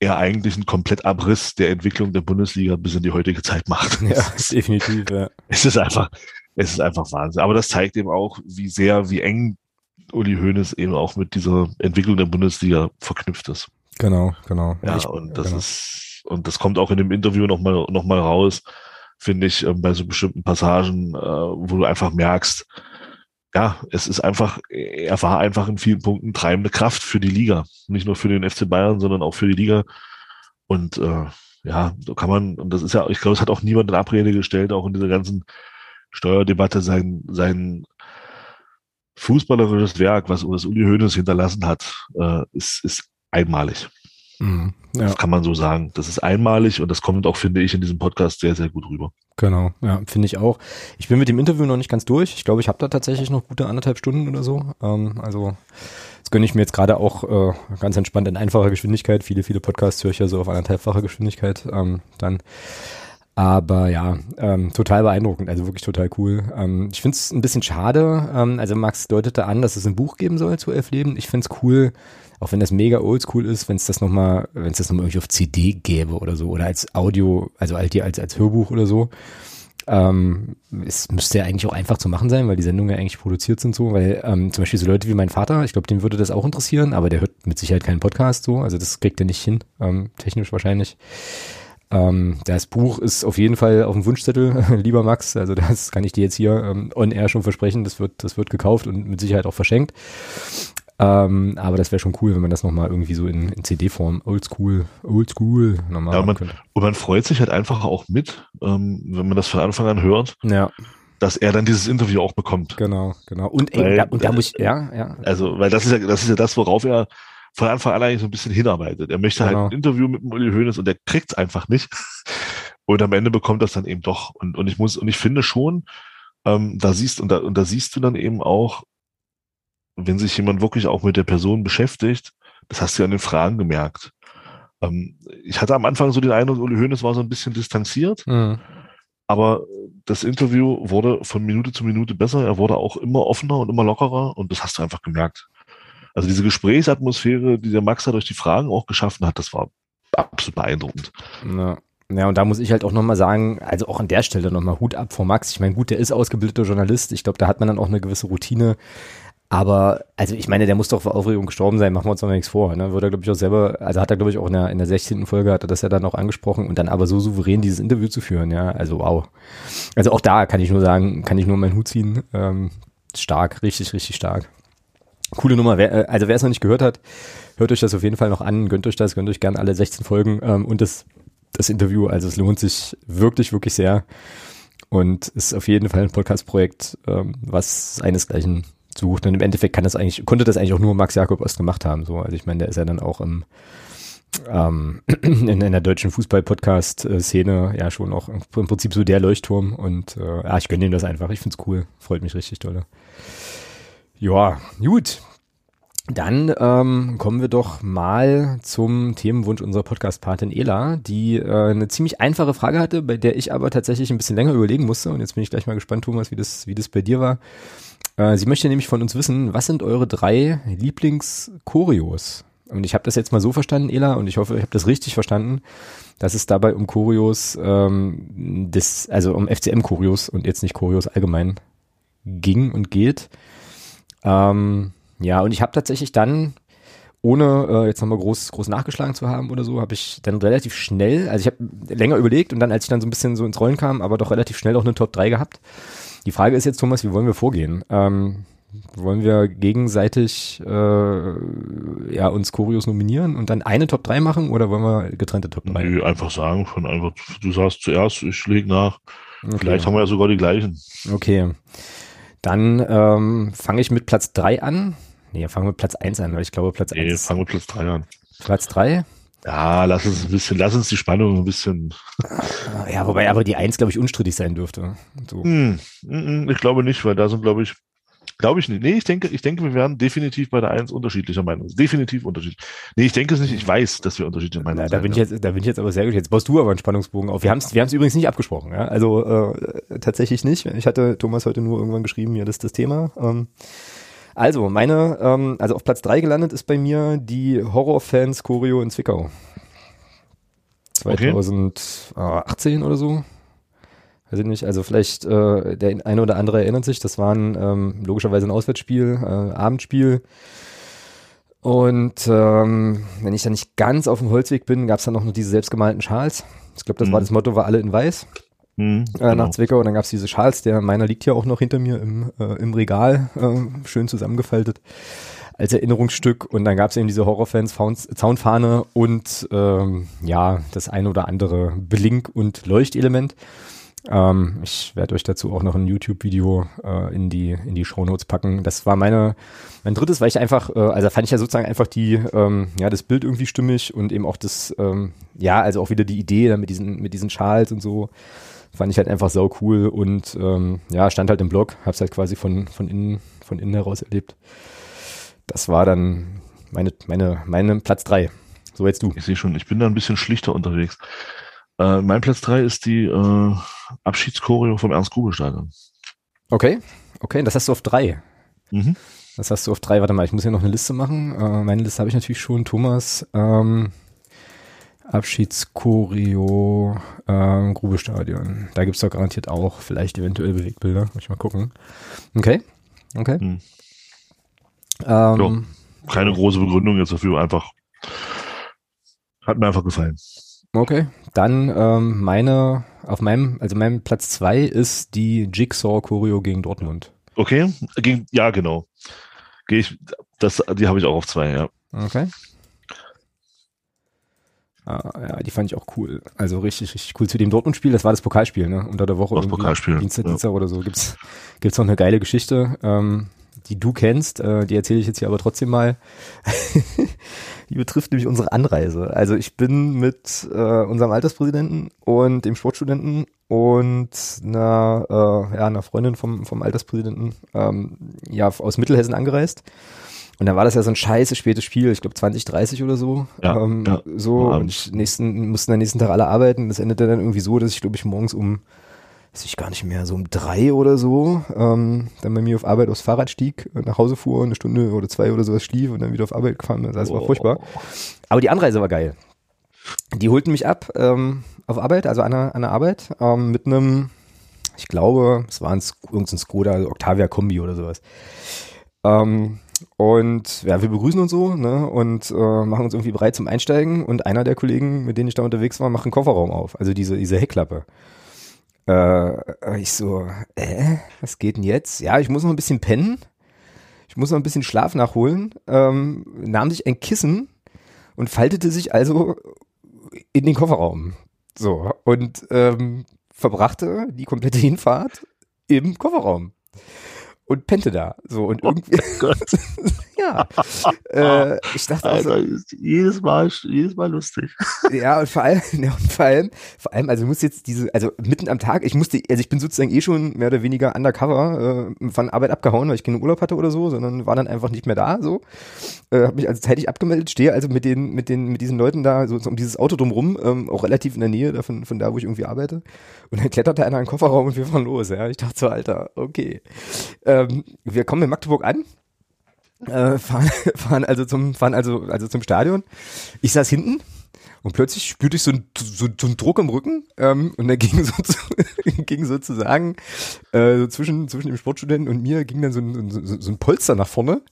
S2: er eigentlich einen Komplettabriss der Entwicklung der Bundesliga bis in die heutige Zeit macht.
S1: Ja, definitiv, ja.
S2: Es ist einfach, es ist einfach Wahnsinn. Aber das zeigt eben auch, wie sehr, wie eng Uli Hoeneß eben auch mit dieser Entwicklung der Bundesliga verknüpft ist.
S1: Genau, genau.
S2: Ja, ich, und das genau. ist, und das kommt auch in dem Interview nochmal, noch mal raus, finde ich, ähm, bei so bestimmten Passagen, äh, wo du einfach merkst, ja, es ist einfach, er war einfach in vielen Punkten treibende Kraft für die Liga. Nicht nur für den FC Bayern, sondern auch für die Liga. Und äh, ja, so kann man, und das ist ja, ich glaube, es hat auch niemand in Abrede gestellt, auch in dieser ganzen Steuerdebatte sein, sein fußballerisches Werk, was, Uli Hoeneß hinterlassen hat, äh, ist, ist einmalig. Mhm, ja. Das kann man so sagen. Das ist einmalig und das kommt auch, finde ich, in diesem Podcast sehr, sehr gut rüber.
S1: Genau, ja, finde ich auch. Ich bin mit dem Interview noch nicht ganz durch. Ich glaube, ich habe da tatsächlich noch gute anderthalb Stunden oder so. Ähm, also das gönne ich mir jetzt gerade auch äh, ganz entspannt in einfacher Geschwindigkeit. Viele, viele Podcasts höre ich ja so auf anderthalbfacher Geschwindigkeit ähm, dann. Aber ja, ähm, total beeindruckend, also wirklich total cool. Ähm, ich finde es ein bisschen schade. Ähm, also Max deutete an, dass es ein Buch geben soll zu Elf Leben. Ich finde es cool, auch wenn das mega oldschool ist, wenn es das nochmal, wenn es das nochmal irgendwie auf CD gäbe oder so, oder als Audio, also hier als, als Hörbuch oder so. Ähm, es müsste ja eigentlich auch einfach zu machen sein, weil die Sendungen ja eigentlich produziert sind so, weil ähm, zum Beispiel so Leute wie mein Vater, ich glaube, dem würde das auch interessieren, aber der hört mit Sicherheit keinen Podcast so, also das kriegt er nicht hin, ähm, technisch wahrscheinlich. Ähm, das Buch ist auf jeden Fall auf dem Wunschzettel, lieber Max. Also das kann ich dir jetzt hier ähm, on air schon versprechen. Das wird, das wird gekauft und mit Sicherheit auch verschenkt. Ähm, aber das wäre schon cool, wenn man das nochmal irgendwie so in, in CD-Form, oldschool, oldschool
S2: nochmal ja, man, könnte. Und man freut sich halt einfach auch mit, ähm, wenn man das von Anfang an hört.
S1: Ja.
S2: Dass er dann dieses Interview auch bekommt.
S1: Genau, genau. Und, weil, da, und da muss ich, ja, ja.
S2: Also, weil das ist ja, das ist ja das, worauf er von Anfang an eigentlich so ein bisschen hinarbeitet. Er möchte halt genau. halt ein Interview mit Uli Hoeneß und der kriegt es einfach nicht. Und am Ende bekommt das dann eben doch. Und, und ich muss, und ich finde schon, ähm, da siehst, und da, und da siehst du dann eben auch, wenn sich jemand wirklich auch mit der Person beschäftigt, das hast du ja an den Fragen gemerkt. Ähm, ich hatte am Anfang so den Eindruck, Uli Hoeneß war so ein bisschen distanziert. Mhm. Aber das Interview wurde von Minute zu Minute besser. Er wurde auch immer offener und immer lockerer und das hast du einfach gemerkt. Also diese Gesprächsatmosphäre, die der Max da durch die Fragen auch geschaffen hat, das war absolut beeindruckend.
S1: Ja. Ja, und da muss ich halt auch nochmal sagen, also auch an der Stelle nochmal Hut ab vor Max. Ich meine, gut, der ist ausgebildeter Journalist. Ich glaube, da hat man dann auch eine gewisse Routine. Aber, also ich meine, der muss doch vor Aufregung gestorben sein, machen wir uns doch nichts vor. Ne? Würde er, glaube ich, auch selber, also hat er, glaube ich, auch in der, in der 16. Folge hat er das ja dann auch angesprochen und dann aber so souverän dieses Interview zu führen, ja. Also wow. Also auch da kann ich nur sagen, kann ich nur meinen Hut ziehen. Ähm, stark, richtig, richtig stark. Coole Nummer. Wer, äh, also wer es noch nicht gehört hat, hört euch das auf jeden Fall noch an, gönnt euch das, gönnt euch gerne alle 16 Folgen ähm, und das das Interview. Also es lohnt sich wirklich, wirklich sehr und ist auf jeden Fall ein Podcast-Projekt, ähm, was seinesgleichen sucht. Und im Endeffekt kann das eigentlich, konnte das eigentlich auch nur Max Jakob Ost gemacht haben. So, also ich meine, der ist ja dann auch im ähm, in, in der deutschen Fußball-Podcast-Szene ja schon auch im Prinzip so der Leuchtturm und äh, ja, ich gönne ihm das einfach. Ich finde es cool. Freut mich richtig dolle. Ja, gut. Dann ähm, kommen wir doch mal zum Themenwunsch unserer Podcast-Patin Ela, die äh, eine ziemlich einfache Frage hatte, bei der ich aber tatsächlich ein bisschen länger überlegen musste. Und jetzt bin ich gleich mal gespannt, Thomas, wie das, wie das bei dir war. Äh, sie möchte nämlich von uns wissen, was sind eure drei Lieblings-Choreos? Und ich habe das jetzt mal so verstanden, Ela, und ich hoffe, ich habe das richtig verstanden, dass es dabei um Choreos, ähm, des, also um FCM-Choreos und jetzt nicht Choreos allgemein ging und geht. Ähm, ja, und ich habe tatsächlich dann, ohne äh, jetzt nochmal groß, groß nachgeschlagen zu haben oder so, habe ich dann relativ schnell, also ich habe länger überlegt und dann, als ich dann so ein bisschen so ins Rollen kam, aber doch relativ schnell auch eine Top 3 gehabt. Die Frage ist jetzt, Thomas, wie wollen wir vorgehen? Ähm, wollen wir gegenseitig äh, ja, uns Choreos nominieren und dann eine Top 3 machen oder wollen wir getrennte Top 3?
S2: Nee, einfach sagen, von einfach, du sagst zuerst, ich lege nach. Okay. Vielleicht haben wir ja sogar die gleichen.
S1: Okay. Dann ähm, fange ich mit Platz 3 an. Nee, fangen wir mit Platz 1 an, weil ich glaube, Platz 1. Nee,
S2: fangen wir mit Platz 3 an.
S1: Platz 3?
S2: Ja, lass uns ein bisschen, lass uns die Spannung ein bisschen.
S1: Ja, wobei aber die 1, glaube ich, unstrittig sein dürfte.
S2: So. Hm, ich glaube nicht, weil da sind, glaube ich, glaube ich nicht. Nee, ich denke, ich denke, wir werden definitiv bei der 1 unterschiedlicher Meinung. Definitiv unterschiedlich. Nee, ich denke es nicht. Ich weiß, dass wir unterschiedliche Meinungen
S1: sind. Da bin, ja. ich jetzt, da bin ich jetzt aber sehr gut. Jetzt baust du aber einen Spannungsbogen auf. Wir haben es wir haben's übrigens nicht abgesprochen. Ja? Also äh, tatsächlich nicht. Ich hatte Thomas heute nur irgendwann geschrieben, ja, das ist das Thema. Ähm, also, meine, ähm, also auf Platz 3 gelandet ist bei mir die Horrorfans Choreo in Zwickau. 2018 okay. oder so. Weiß ich nicht, also vielleicht äh, der eine oder andere erinnert sich, das war ein, ähm, logischerweise ein Auswärtsspiel, äh, Abendspiel. Und ähm, wenn ich da nicht ganz auf dem Holzweg bin, gab es dann noch nur diese selbstgemalten Schals. Ich glaube, das mhm. war das Motto, war alle in weiß. Mhm, genau. nach Zwickau. Und dann gab es diese Schals, der meiner liegt ja auch noch hinter mir im, äh, im Regal, äh, schön zusammengefaltet als Erinnerungsstück. Und dann gab es eben diese Horrorfans Zaunfahne und ähm, ja, das ein oder andere Blink- und Leuchtelement. Ähm, ich werde euch dazu auch noch ein YouTube-Video äh, in die in die Shownotes packen. Das war meine mein drittes, weil ich einfach, äh, also fand ich ja sozusagen einfach die ähm, ja das Bild irgendwie stimmig und eben auch das ähm, ja also auch wieder die Idee mit diesen mit diesen Schals und so fand ich halt einfach sau cool und ähm, ja, stand halt im Blog, hab's halt quasi von, von innen, von innen heraus erlebt. Das war dann meine, meine, meine Platz drei. So jetzt du.
S2: Ich sehe schon, ich bin da ein bisschen schlichter unterwegs. Äh, mein Platz drei ist die äh, Abschiedschoreo vom Ernst-Grube-Stadion.
S1: Okay, okay, das hast du auf drei. Mhm. Das hast du auf drei. Warte mal, ich muss hier noch eine Liste machen. Äh, meine Liste habe ich natürlich schon. Thomas, ähm, Abschiedschoreo, ähm, Grubestadion. Da gibt's doch garantiert auch vielleicht eventuell Bewegbilder. Muss ich mal gucken. Okay. Okay. Hm.
S2: Ähm, ja, keine große Begründung jetzt dafür, einfach hat mir einfach gefallen.
S1: Okay, dann ähm, meine, auf meinem, also meinem Platz zwei ist die Jigsaw-Choreo gegen Dortmund.
S2: Okay, gegen, ja genau. Gehe ich, das, die habe ich auch auf zwei, ja.
S1: Okay. Ah, ja, die fand ich auch cool. Also richtig, richtig cool. Zu dem Dortmund-Spiel, das war das Pokalspiel, ne? Unter der Woche.
S2: Das Pokalspiel.
S1: Dienstag, ja. Dienstag oder so. Gibt's, gibt's noch eine geile Geschichte, ähm, die du kennst, äh, die erzähle ich jetzt hier aber trotzdem mal. die betrifft nämlich unsere Anreise. Also ich bin mit äh, unserem Alterspräsidenten und dem Sportstudenten und einer, äh, ja, einer Freundin vom, vom Alterspräsidenten ähm, ja, aus Mittelhessen angereist. Und dann war das ja so ein scheiße spätes Spiel, ich glaube 20, 30 oder so. Ja, ähm, ja. So, und ich nächsten, mussten am nächsten Tag alle arbeiten. Das endete dann irgendwie so, dass ich, glaube ich, morgens um weiß ich gar nicht mehr, so um drei oder so, ähm, dann bei mir auf Arbeit aufs Fahrrad stieg, nach Hause fuhr, eine Stunde oder zwei oder sowas schlief und dann wieder auf Arbeit gefahren ist. Das war oh. furchtbar. Aber die Anreise war geil. Die holten mich ab ähm, auf Arbeit, also an der, an der Arbeit, ähm, mit einem, ich glaube, es war ein, irgendein Skoda Octavia Kombi oder sowas. Ähm, und ja, wir begrüßen uns so ne, und äh, machen uns irgendwie bereit zum Einsteigen. Und einer der Kollegen, mit denen ich da unterwegs war, macht einen Kofferraum auf, also diese, diese Heckklappe. Äh, ich so, äh, was geht denn jetzt? Ja, ich muss noch ein bisschen pennen. Ich muss noch ein bisschen Schlaf nachholen. Ähm, nahm sich ein Kissen und faltete sich also in den Kofferraum. So, und ähm, verbrachte die komplette Hinfahrt im Kofferraum und pennte da. So und oh irgendwie. Oh ja. äh, ich dachte
S2: also, also jedes Mal, jedes Mal lustig.
S1: ja, und vor allem, ja, und vor allem, vor allem, also muss jetzt diese, also mitten am Tag, ich musste, also ich bin sozusagen eh schon mehr oder weniger undercover äh, von Arbeit abgehauen, weil ich keinen Urlaub hatte oder so, sondern war dann einfach nicht mehr da. So, äh, habe mich also zeitig abgemeldet, stehe also mit den, mit den, mit diesen Leuten da so, so um dieses Auto drumrum, ähm, auch relativ in der Nähe davon, von da, wo ich irgendwie arbeite. Und dann kletterte einer in den Kofferraum und wir fahren los. Ja, ich dachte so, Alter, okay. Äh, ähm, wir kommen in Magdeburg an, äh, fahren, fahren also zum, fahren also, also zum Stadion. Ich saß hinten und plötzlich spürte ich so einen, so, so einen Druck im Rücken ähm, und da ging, so, ging sozusagen äh, so zwischen, zwischen dem Sportstudenten und mir ging dann so ein, so, so ein Polster nach vorne.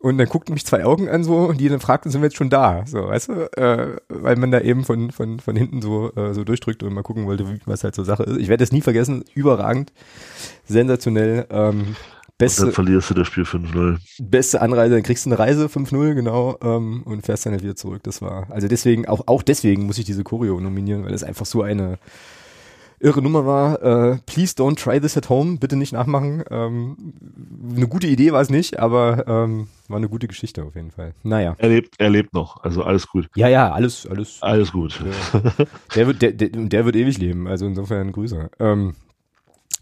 S1: Und dann guckten mich zwei Augen an so und die dann fragten, sind wir jetzt schon da? So, weißt du? Äh, weil man da eben von, von, von hinten so, äh, so durchdrückt und mal gucken wollte, was halt so Sache ist. Ich werde es nie vergessen, überragend, sensationell. Ähm,
S2: Beste, und dann verlierst du das Spiel 5-0.
S1: Beste Anreise, dann kriegst du eine Reise 5-0, genau, ähm, und fährst dann halt wieder zurück. Das war, also deswegen, auch, auch deswegen muss ich diese Choreo nominieren, weil es einfach so eine irre Nummer war. Äh, please don't try this at home, bitte nicht nachmachen. Ähm, eine gute Idee war es nicht, aber ähm, war eine gute Geschichte auf jeden Fall. Naja.
S2: Er lebt, er lebt noch, also alles gut.
S1: Ja, ja, alles, alles.
S2: Alles gut.
S1: Der, der wird, der, der, der, wird ewig leben, also insofern Grüße. Ähm,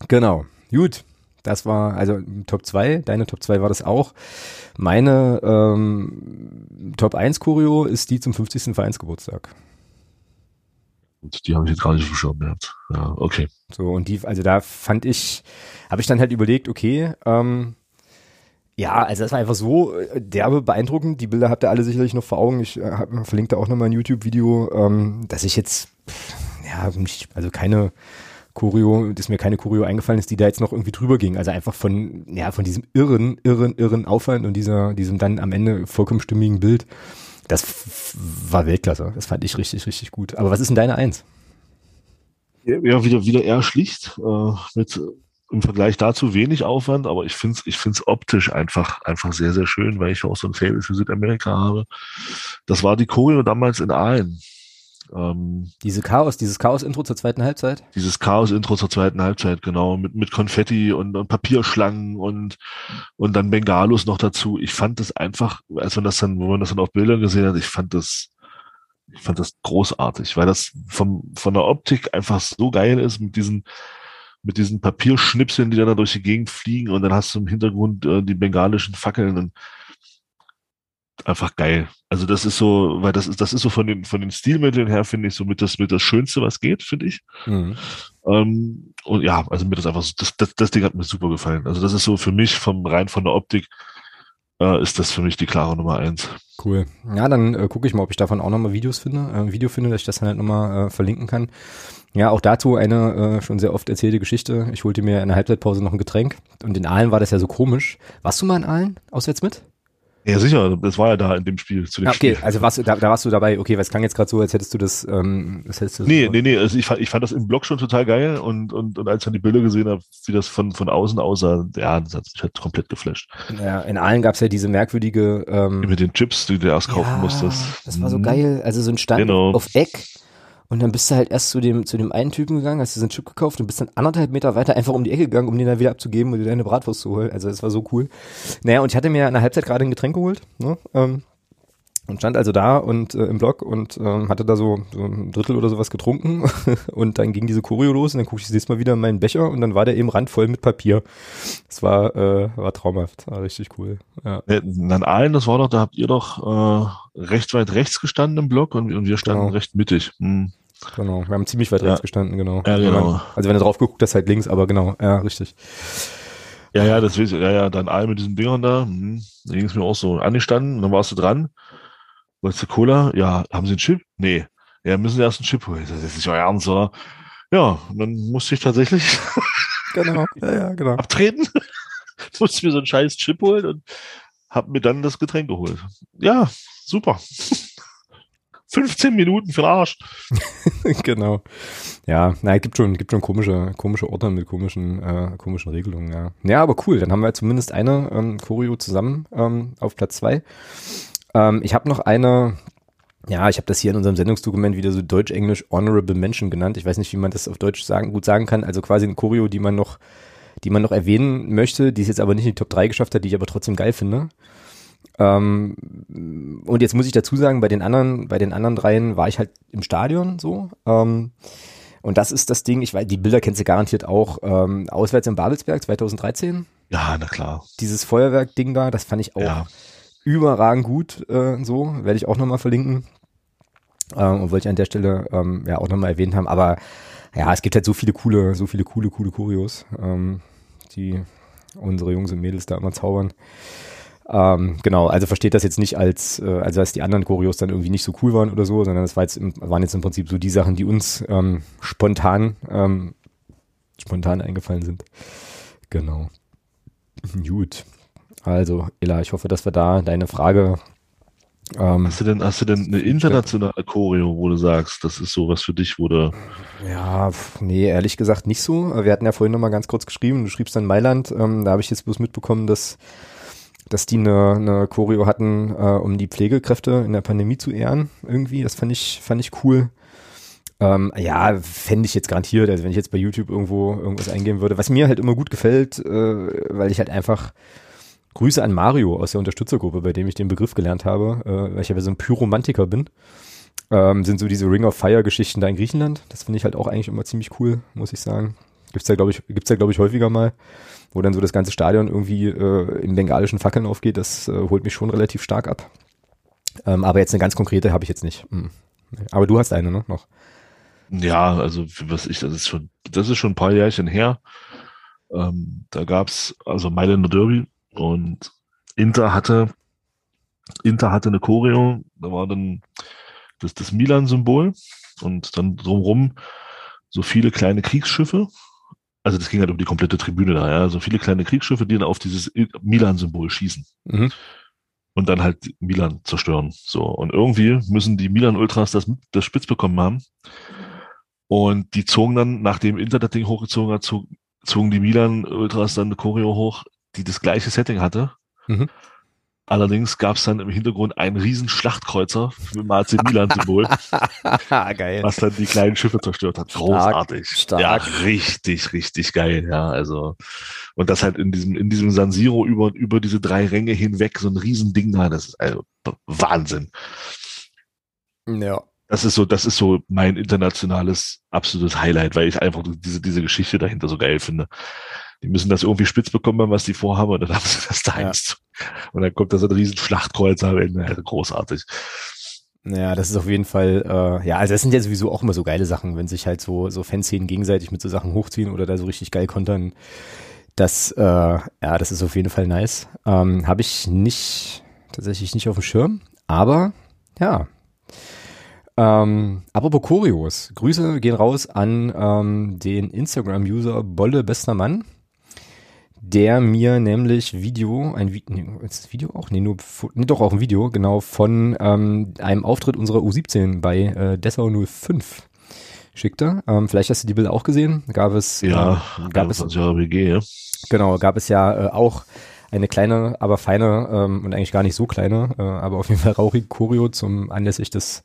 S1: genau. Gut. Das war, also Top 2, deine Top 2 war das auch. Meine ähm, Top 1 Choreo ist die zum 50. Vereinsgeburtstag.
S2: Die habe ich jetzt gar nicht verschoben gehabt. Ja, okay.
S1: So, und die, also da fand ich, habe ich dann halt überlegt, okay, ähm, ja, also das war einfach so äh, derbe beeindruckend. Die Bilder habt ihr alle sicherlich noch vor Augen. Ich äh, verlinke da auch nochmal ein YouTube-Video, ähm, dass ich jetzt, ja, nicht, also keine Choreo, dass mir keine Choreo eingefallen ist, die da jetzt noch irgendwie drüber ging. Also einfach von, ja, von diesem irren, irren, irren Aufwand und dieser, diesem dann am Ende vollkommen stimmigen Bild. Das war Weltklasse. Das fand ich richtig, richtig gut. Aber was ist denn deine Eins?
S2: Ja, wieder, wieder eher schlicht, äh, mit im Vergleich dazu wenig Aufwand, aber ich finde es ich find's optisch einfach, einfach sehr, sehr schön, weil ich auch so ein Fable für Südamerika habe. Das war die Choreo damals in Aalen.
S1: Ähm, Diese Chaos, dieses Chaos-Intro zur zweiten Halbzeit?
S2: Dieses Chaos-Intro zur zweiten Halbzeit, genau, mit, mit Konfetti und, und Papierschlangen und, und dann Bengalos noch dazu. Ich fand das einfach, als man das dann, wo man das dann auf Bildern gesehen hat, ich fand das, ich fand das großartig, weil das vom, von der Optik einfach so geil ist mit diesen, mit diesen Papierschnipseln, die dann da durch die Gegend fliegen und dann hast du im Hintergrund äh, die bengalischen Fackeln und einfach geil. Also das ist so, weil das ist, das ist so von den, von den Stilmitteln her, finde ich, so mit das, mit das Schönste, was geht, finde ich. Mhm. Ähm, und ja, also mir das einfach so, das, das, das Ding hat mir super gefallen. Also das ist so für mich vom, rein von der Optik, äh, ist das für mich die klare Nummer eins.
S1: Cool. Ja, dann äh, gucke ich mal, ob ich davon auch nochmal Videos finde, äh, ein Video finde, dass ich das dann halt nochmal äh, verlinken kann. Ja, auch dazu eine äh, schon sehr oft erzählte Geschichte. Ich holte mir in der Halbzeitpause noch ein Getränk und in Aalen war das ja so komisch. Warst du mal in Aalen auswärts mit?
S2: Ja, sicher, das war ja da in dem Spiel. Zu dem
S1: ja, okay,
S2: Spiel.
S1: also warst du, da, da warst du dabei. Okay, weil es klang jetzt gerade so, als hättest du das. Ähm, das hättest
S2: du nee, nee, nee. Also ich fand, ich fand das im Blog schon total geil und, und, und als ich dann die Bilder gesehen habe, wie das von, von außen aussah, ja, das hat mich halt komplett geflasht.
S1: Ja, in allen gab es ja diese merkwürdige. Ähm,
S2: Mit den Chips, die du erst kaufen ja, musstest.
S1: Das war so geil. Also so ein Stand genau. auf Eck und dann bist du halt erst zu dem, zu dem einen Typen gegangen, hast dir so einen Chip gekauft und bist dann anderthalb Meter weiter einfach um die Ecke gegangen, um den dann wieder abzugeben und dir deine Bratwurst zu holen. Also das war so cool. Naja, und ich hatte mir in der Halbzeit gerade ein Getränk geholt. Ne? Ähm, und stand also da und äh, im Block und ähm, hatte da so, so ein Drittel oder sowas getrunken und dann ging diese Choreo los und dann gucke ich das nächste Mal wieder in meinen Becher und dann war der eben randvoll mit Papier. Das war, äh, war traumhaft, war richtig cool. Ja.
S2: Dann allen, das war doch, da habt ihr doch äh, recht weit rechts gestanden im Block und, und wir standen genau. recht mittig. Hm.
S1: Genau, wir haben ziemlich weit
S2: Ja.
S1: rechts gestanden, genau.
S2: Ja,
S1: Wenn
S2: genau.
S1: Also wenn du drauf geguckt hast, halt links, aber genau, ja, richtig.
S2: Ja, ja, das weiß ich. Ja, ja, dann all mit diesen Dingern da. Hm, da ging es mir auch so angestanden. Dann warst du dran. Wolltest du Cola? Ja, haben Sie einen Chip? Nee. Ja, müssen Sie erst einen Chip holen. Das ist nicht euer Ernst, oder? Ja, und dann musste ich tatsächlich
S1: Genau, ja, ja, genau.
S2: abtreten. musste mir so einen scheiß Chip holen und hab mir dann das Getränk geholt. Ja, super. 15 Minuten für den Arsch.
S1: genau. Ja, na, gibt schon, gibt schon komische, komische Orte mit komischen, äh, komischen Regelungen, ja. Ja, aber cool, dann haben wir zumindest eine ähm, Choreo zusammen ähm, auf Platz zwei. Ähm, ich habe noch eine, ja, ich habe das hier in unserem Sendungsdokument wieder so Deutsch-Englisch Honorable Mention genannt. Ich weiß nicht, wie man das auf Deutsch sagen, gut sagen kann. Also quasi eine Choreo, die man noch, die man noch erwähnen möchte, die es jetzt aber nicht in die Top 3 geschafft hat, die ich aber trotzdem geil finde. Ähm, und jetzt muss ich dazu sagen, bei den anderen, bei den anderen dreien war ich halt im Stadion so. Ähm, und das ist das Ding, ich weiß, die Bilder kennst du garantiert auch, ähm, auswärts in Babelsberg 2013.
S2: Ja, na klar.
S1: Dieses Feuerwerk-Ding da, das fand ich auch
S2: Ja.
S1: überragend gut, äh, so, werde ich auch nochmal verlinken. Ähm, und wollte ich an der Stelle ähm, ja auch nochmal erwähnt haben. Aber ja, es gibt halt so viele coole, so viele coole, coole Kurios, ähm, die unsere Jungs und Mädels da immer zaubern. Ähm, genau, also versteht das jetzt nicht als, äh, also dass die anderen Choreos dann irgendwie nicht so cool waren oder so, sondern das war jetzt im, waren jetzt im Prinzip so die Sachen, die uns ähm, spontan, ähm, spontan eingefallen sind. Genau. Gut. Also, Ella, ich hoffe, dass wir da deine Frage ähm,
S2: Hast du denn, hast du denn eine internationale Choreo, wo du sagst, das ist sowas für dich, wo du,
S1: Ja, nee, ehrlich gesagt nicht so. Wir hatten ja vorhin noch mal ganz kurz geschrieben, du schriebst dann Mailand, ähm, da habe ich jetzt bloß mitbekommen, dass, dass die eine, eine Choreo hatten, äh, um die Pflegekräfte in der Pandemie zu ehren, irgendwie. Das fand ich, fand ich cool. Ähm, ja, fände ich jetzt garantiert, also wenn ich jetzt bei YouTube irgendwo irgendwas eingeben würde. Was mir halt immer gut gefällt, äh, weil ich halt einfach Grüße an Mario aus der Unterstützergruppe, bei dem ich den Begriff gelernt habe, äh, weil ich ja so ein Pyromantiker bin ähm, sind so diese Ring of Fire Geschichten da in Griechenland. Das finde ich halt auch eigentlich immer ziemlich cool, muss ich sagen. Gibt's da glaube ich, gibt's da glaube ich häufiger mal, wo dann so das ganze Stadion irgendwie äh, in bengalischen Fackeln aufgeht. Das äh, holt mich schon relativ stark ab. Ähm, aber jetzt eine ganz konkrete habe ich jetzt nicht. Hm. Aber du hast eine, ne? Noch.
S2: ja, also was ich, das ist schon, das ist schon ein paar Jährchen her. Ähm, da gab's also Mailänder Derby und Inter hatte, Inter hatte eine Choreo, da war dann das, das Milan-Symbol und dann drumrum so viele kleine Kriegsschiffe. Also das ging halt um die komplette Tribüne da, ja. So viele kleine Kriegsschiffe, die dann auf dieses Milan-Symbol schießen.
S1: Mhm.
S2: und dann halt Milan zerstören. So. Und irgendwie müssen die Milan-Ultras das, das spitz bekommen haben. Und die zogen dann, nachdem Inter das Ding hochgezogen hat, zog, zogen die Milan-Ultras dann eine Choreo hoch, die das gleiche Setting hatte.
S1: Mhm.
S2: Allerdings gab es dann im Hintergrund einen riesen Schlachtkreuzer mit dem AC Milan-Symbol, was dann die kleinen Schiffe zerstört hat. Großartig.
S1: stark.
S2: Ja, richtig, richtig geil. Ja, also und das halt in diesem in diesem San Siro über über diese drei Ränge hinweg so ein Riesending da. Das ist also Wahnsinn.
S1: Ja.
S2: Das ist so, das ist so mein internationales absolutes Highlight, weil ich einfach diese, diese Geschichte dahinter so geil finde. Die müssen das irgendwie spitz bekommen, was die vorhaben, und dann haben sie das da
S1: Ja.
S2: Und dann kommt da so ein riesen Schlachtkreuzer am Ende. Also großartig.
S1: Ja, das ist auf jeden Fall, äh, ja, also das sind ja sowieso auch immer so geile Sachen, wenn sich halt so, so Fanszenen gegenseitig mit so Sachen hochziehen oder da so richtig geil kontern. Das, äh, ja, das ist auf jeden Fall nice. Ähm, Habe ich nicht, tatsächlich nicht auf dem Schirm, aber ja. Ähm, apropos Choreos, Grüße gehen raus an ähm, den Instagram-User Bolle Bester Mann, der mir nämlich Video, ein Vi nee, ist das Video auch? Nee, nur, nee, doch auch ein Video, genau, von ähm, einem Auftritt unserer U17 bei äh, Dessau 05 schickte. Ähm, vielleicht hast du die Bilder auch gesehen. Gab es,
S2: Ja,
S1: äh, gab es
S2: 21 Jahre WG, ja.
S1: Genau, gab es ja äh, auch eine kleine, aber feine ähm, und eigentlich gar nicht so kleine, äh, aber auf jeden Fall rauchige Choreo zum anlässlich des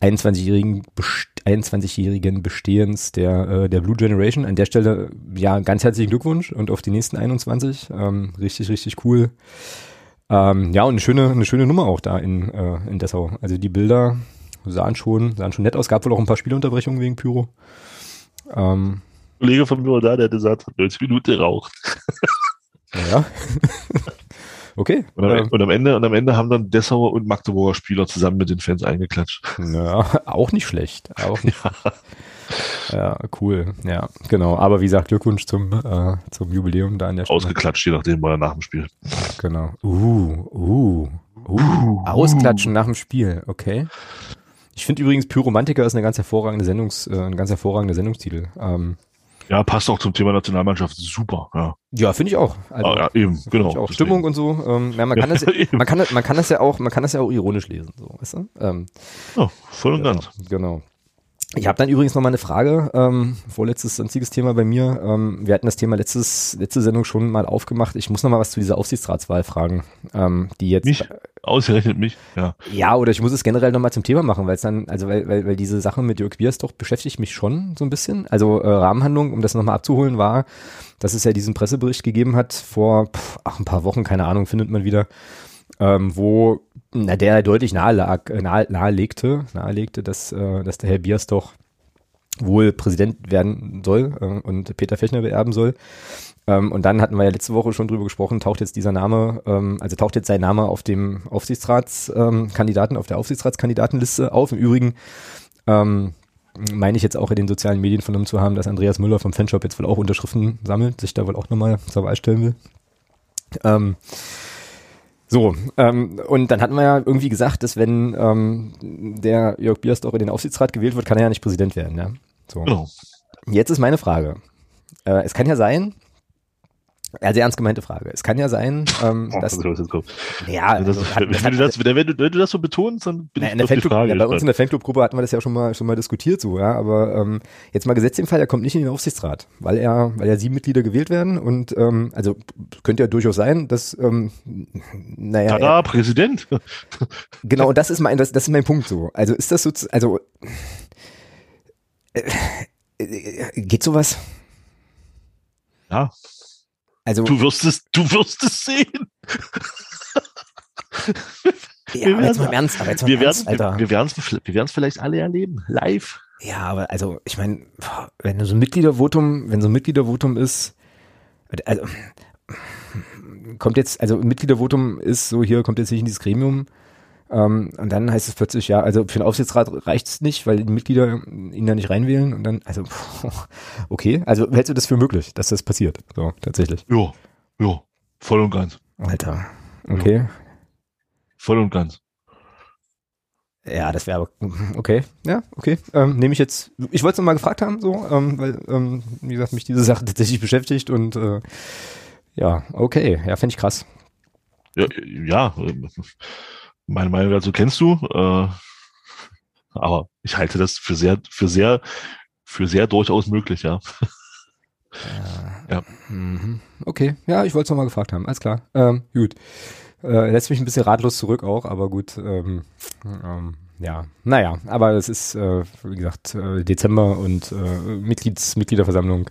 S1: 21-jährigen Best 21-jährigen Bestehens der äh, der Blue Generation. An der Stelle ja ganz herzlichen Glückwunsch und auf die nächsten 21. Ähm, richtig richtig cool. Ähm, ja und eine schöne eine schöne Nummer auch da in äh, in Dessau. Also die Bilder sahen schon sahen schon nett aus. Gab wohl auch ein paar Spielunterbrechungen wegen Pyro. Ähm,
S2: Kollege von mir war da, der hat gesagt, hat 90 Minuten geraucht.
S1: Naja. Okay.
S2: Und am, ähm, und am, Ende, und am Ende haben dann Dessauer und Magdeburger Spieler zusammen mit den Fans eingeklatscht.
S1: Ja, auch nicht schlecht. Auch nicht ja. Ja, cool. Ja, genau. Aber wie gesagt, Glückwunsch zum, äh, zum Jubiläum da an der
S2: Stelle. Ausgeklatscht, je nachdem, war er nach dem Spiel.
S1: Genau. Uh, uh, uh. Ausklatschen nach dem Spiel, okay. Ich finde übrigens Pyromantiker ist eine ganz hervorragende Sendungs, äh, ein ganz hervorragender Sendungstitel. Ähm,
S2: ja, passt auch zum Thema Nationalmannschaft. Super, ja.
S1: Ja, finde ich auch.
S2: Also, ah, ja, eben, genau.
S1: Auch Stimmung und so. Ähm, ja, man kann das, man kann, man kann das ja auch, man kann das ja auch ironisch lesen, so, weißt du? Ähm,
S2: ja, voll und ganz.
S1: Genau. Ich habe dann übrigens noch mal eine Frage, ähm, vorletztes sonstiges Thema bei mir. Ähm, wir hatten das Thema letztes, letzte Sendung schon mal aufgemacht. Ich muss noch mal was zu dieser Aufsichtsratswahl fragen, ähm, die jetzt.
S2: Mich? Ausgerechnet mich, ja.
S1: Ja, oder ich muss es generell noch mal zum Thema machen, weil es dann, also weil, weil, weil diese Sache mit Jörg Biers doch beschäftigt mich schon so ein bisschen. Also äh, Rahmenhandlung, um das noch mal abzuholen, war, dass es ja diesen Pressebericht gegeben hat vor pff, ach, ein paar Wochen, keine Ahnung, findet man wieder, ähm, wo na, der deutlich nahe lag, äh, nahe, nahelegte, nahelegte, dass, äh, dass der Herr Biers doch wohl Präsident werden soll äh, und Peter Fechner beerben soll. Ähm, und dann hatten wir ja letzte Woche schon drüber gesprochen, taucht jetzt dieser Name, ähm, also taucht jetzt sein Name auf dem Aufsichtsratskandidaten, ähm, auf der Aufsichtsratskandidatenliste auf. Im Übrigen ähm, meine ich jetzt auch in den sozialen Medien vernommen zu haben, dass Andreas Müller vom Fanshop jetzt wohl auch Unterschriften sammelt, sich da wohl auch nochmal zur Wahl stellen will. So, ähm, und dann hatten wir ja irgendwie gesagt, dass wenn ähm, der Jörg Biersdorf in den Aufsichtsrat gewählt wird, kann er ja nicht Präsident werden. Ja? So. Genau. Jetzt ist meine Frage. Äh, es kann ja sein, also ernst gemeinte Frage. Es kann ja sein, ähm, oh, dass.
S2: Ja, also, das, hat, wenn, hat, du das, wenn, du, wenn du das so betonst, dann bin na, ich
S1: auf die Frage. Ja, bei uns in der Fanclub-Gruppe hatten wir das ja schon mal schon mal diskutiert, so, ja. Aber ähm, jetzt mal gesetzt im Fall, er kommt nicht in den Aufsichtsrat, weil er, weil ja sieben Mitglieder gewählt werden und ähm, also könnte ja durchaus sein, dass ähm,
S2: naja. Tada, er, Präsident.
S1: genau, und das ist mein, das, das ist mein Punkt so. Also ist das so, also äh, äh, geht sowas?
S2: Ja. Also, du wirst es, du wirst es sehen.
S1: ja, wir jetzt mal ernst, aber jetzt mal
S2: wir ernst, Alter. Wir, werden es wir werden's vielleicht alle erleben, live.
S1: Ja, aber also, ich meine, wenn so ein Mitgliedervotum, wenn so ein Mitgliedervotum ist, also, kommt jetzt, also Mitgliedervotum ist so, hier kommt jetzt nicht in dieses Gremium, ähm, und dann heißt es plötzlich, ja, also für den Aufsichtsrat reicht es nicht, weil die Mitglieder ihn da nicht reinwählen und dann, also, okay, also hältst du das für möglich, dass das passiert? So, tatsächlich.
S2: Ja, ja, voll und ganz.
S1: Alter, okay. Ja.
S2: Voll und ganz.
S1: Ja, das wäre aber, okay, ja, okay. Ähm, Nehme ich jetzt, ich wollte es nochmal gefragt haben, so, ähm, weil, ähm, wie gesagt, mich diese Sache tatsächlich beschäftigt und äh, ja, okay, ja, finde ich krass.
S2: Ja, ja, meine Meinung dazu kennst du. Äh, aber ich halte das für sehr, für sehr, für sehr durchaus möglich, ja.
S1: Ja. ja. Mhm. Okay, ja, ich wollte es nochmal gefragt haben. Alles klar. Ähm, gut. Äh, lässt mich ein bisschen ratlos zurück auch, aber gut. Ähm, ähm, ja, naja, aber es ist, äh, wie gesagt, äh, Dezember und äh, Mitglieds, Mitgliederversammlung.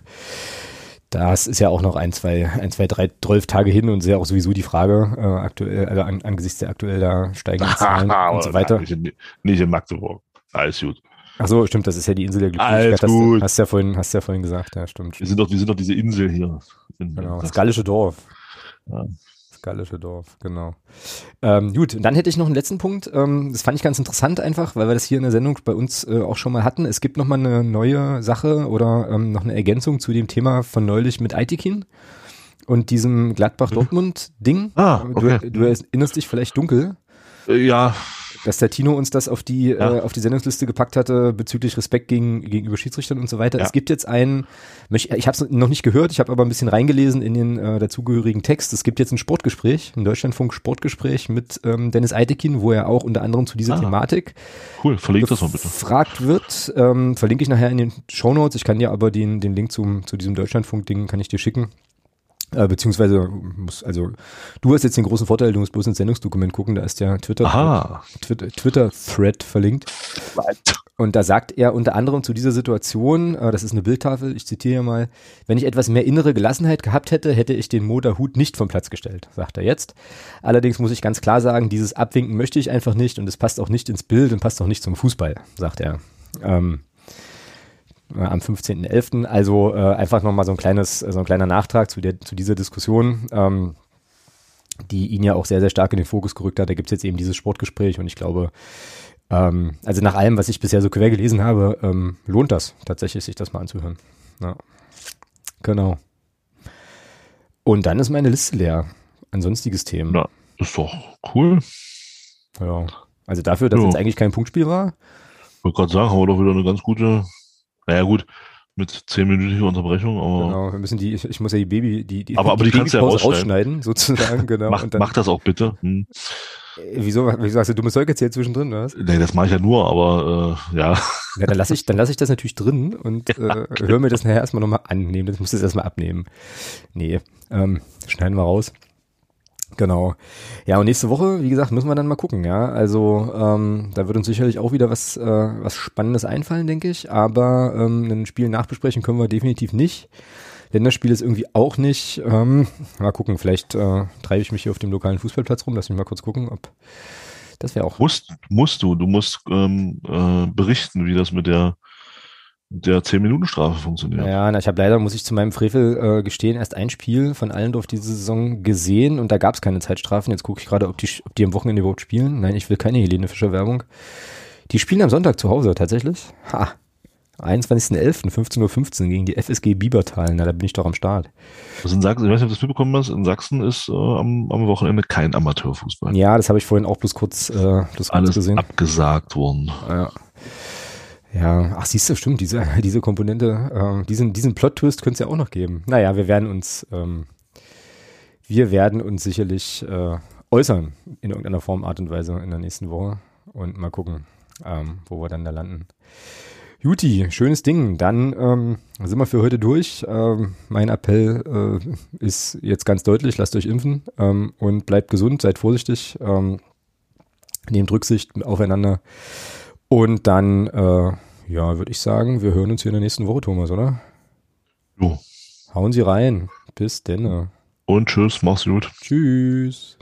S1: Das ist ja auch noch ein, zwei, ein, zwei, drei, zwölf Tage hin und sehr auch sowieso die Frage, äh, aktuell, also an, angesichts der aktuell da steigenden Zahlen und so weiter.
S2: Nicht in, nicht in Magdeburg. Alles gut.
S1: Ach so, stimmt, das ist ja die Insel der Glückseligkeit. Alles gut. Hast, hast ja vorhin, hast ja vorhin gesagt, ja, stimmt.
S2: Wir sind doch, wir sind doch diese Insel hier.
S1: Genau, das gallische Dorf. Ja gallische Dorf, genau. Ähm, gut, und dann hätte ich noch einen letzten Punkt. Ähm, das fand ich ganz interessant einfach, weil wir das hier in der Sendung bei uns äh, auch schon mal hatten. Es gibt noch mal eine neue Sache oder ähm, noch eine Ergänzung zu dem Thema von neulich mit Aitikin und diesem Gladbach-Dortmund-Ding.
S2: Ah, okay.
S1: du, du erinnerst dich vielleicht dunkel.
S2: Äh, ja,
S1: dass der Tino uns das auf die, ja. äh, auf die Sendungsliste gepackt hatte bezüglich Respekt gegen, gegenüber Schiedsrichtern und so weiter. Ja. Es gibt jetzt einen, ich habe es noch nicht gehört, ich habe aber ein bisschen reingelesen in den äh, dazugehörigen Text. Es gibt jetzt ein Sportgespräch, ein Deutschlandfunk-Sportgespräch mit ähm, Dennis Eitekin, wo er auch unter anderem zu dieser ah, Thematik
S2: cool, verlinkt das mal bitte.
S1: Fragt wird, ähm, verlinke ich nachher in den Show Notes. Ich kann dir aber den, den Link zum, zu diesem Deutschlandfunk-Ding kann ich dir schicken. Äh, beziehungsweise muss, also du hast jetzt den großen Vorteil, du musst bloß ins Sendungsdokument gucken, da ist der Twitter Twitter, Twitter Thread verlinkt. Und da sagt er unter anderem zu dieser Situation, äh, das ist eine Bildtafel, ich zitiere mal, wenn ich etwas mehr innere Gelassenheit gehabt hätte, hätte ich den Moderhut nicht vom Platz gestellt, sagt er jetzt. Allerdings muss ich ganz klar sagen, dieses Abwinken möchte ich einfach nicht und es passt auch nicht ins Bild und passt auch nicht zum Fußball, sagt er. Ähm, äh, am 15.11. Also äh, einfach nochmal so ein kleines, so ein kleiner Nachtrag zu, der, zu dieser Diskussion. Ähm, die ihn ja auch sehr, sehr stark in den Fokus gerückt hat. Da gibt es jetzt eben dieses Sportgespräch und ich glaube, ähm, also nach allem, was ich bisher so quer gelesen habe, ähm, lohnt das tatsächlich, sich das mal anzuhören. Ja. Genau. Und dann ist meine Liste leer. An sonstiges Themen.
S2: Ja, ist doch cool.
S1: Ja. Also dafür, dass ja. jetzt eigentlich kein Punktspiel war.
S2: Ich wollte gerade sagen, haben wir doch wieder eine ganz gute, naja gut, mit zehnminütiger Unterbrechung. Aber
S1: genau, wir müssen die, ich, ich muss ja die Baby, die, die,
S2: aber, aber
S1: die,
S2: die kannst ja
S1: rausschneiden, sozusagen, genau.
S2: mach,
S1: dann,
S2: mach das auch bitte. Hm.
S1: Äh, wieso, wieso hast du dummes Zeug erzählt zwischendrin, was?
S2: Nee, das mache ich ja nur, aber äh, ja.
S1: Ja, dann lasse ich, dann lasse ich das natürlich drin und ja. äh, höre mir das nachher erstmal nochmal annehmen. Das muss ich erstmal abnehmen. Nee, ähm, schneiden wir raus. Genau. Ja, und nächste Woche, wie gesagt, müssen wir dann mal gucken, ja. Also ähm, da wird uns sicherlich auch wieder was, äh, was Spannendes einfallen, denke ich. Aber ähm, ein Spiel nachbesprechen können wir definitiv nicht. Länderspiel ist irgendwie auch nicht. Ähm, mal gucken, vielleicht äh, treibe ich mich hier auf dem lokalen Fußballplatz rum. Lass mich mal kurz gucken, ob das wäre auch.
S2: Musst, musst du, du musst ähm, äh, berichten, wie das mit der der 10-Minuten-Strafe funktioniert.
S1: Ja, na, ich habe leider, muss ich zu meinem Frevel äh, gestehen, erst ein Spiel von Allendorf diese Saison gesehen und da gab es keine Zeitstrafen. Jetzt gucke ich gerade, ob die, ob die am Wochenende überhaupt spielen. Nein, ich will keine Helene Fischer Werbung. Die spielen am Sonntag zu Hause tatsächlich. Ha. 21.11. 15.15 Uhr gegen die FSG Biebertal. Na, da bin ich doch am Start.
S2: Also in Sachsen, ich weiß nicht, ob du das mitbekommen hast, in Sachsen ist äh, am, am, Wochenende kein Amateurfußball.
S1: Ja, das habe ich vorhin auch bloß kurz, äh, bloß
S2: Alles kurz gesehen. abgesagt worden.
S1: Ja. Ja, ach siehst du, stimmt, diese, diese Komponente, äh, diesen, diesen Plot-Twist könnte es ja auch noch geben. Naja, wir werden uns, ähm, wir werden uns sicherlich äh, äußern in irgendeiner Form, Art und Weise in der nächsten Woche und mal gucken, ähm, wo wir dann da landen. Juti, schönes Ding. Dann ähm, sind wir für heute durch. Ähm, mein Appell äh, ist jetzt ganz deutlich, lasst euch impfen ähm, und bleibt gesund, seid vorsichtig, ähm, nehmt Rücksicht aufeinander. Und dann, äh, ja, würde ich sagen, wir hören uns hier in der nächsten Woche, Thomas, oder?
S2: Jo.
S1: Hauen Sie rein. Bis denn.
S2: Und tschüss, mach's gut.
S1: Tschüss.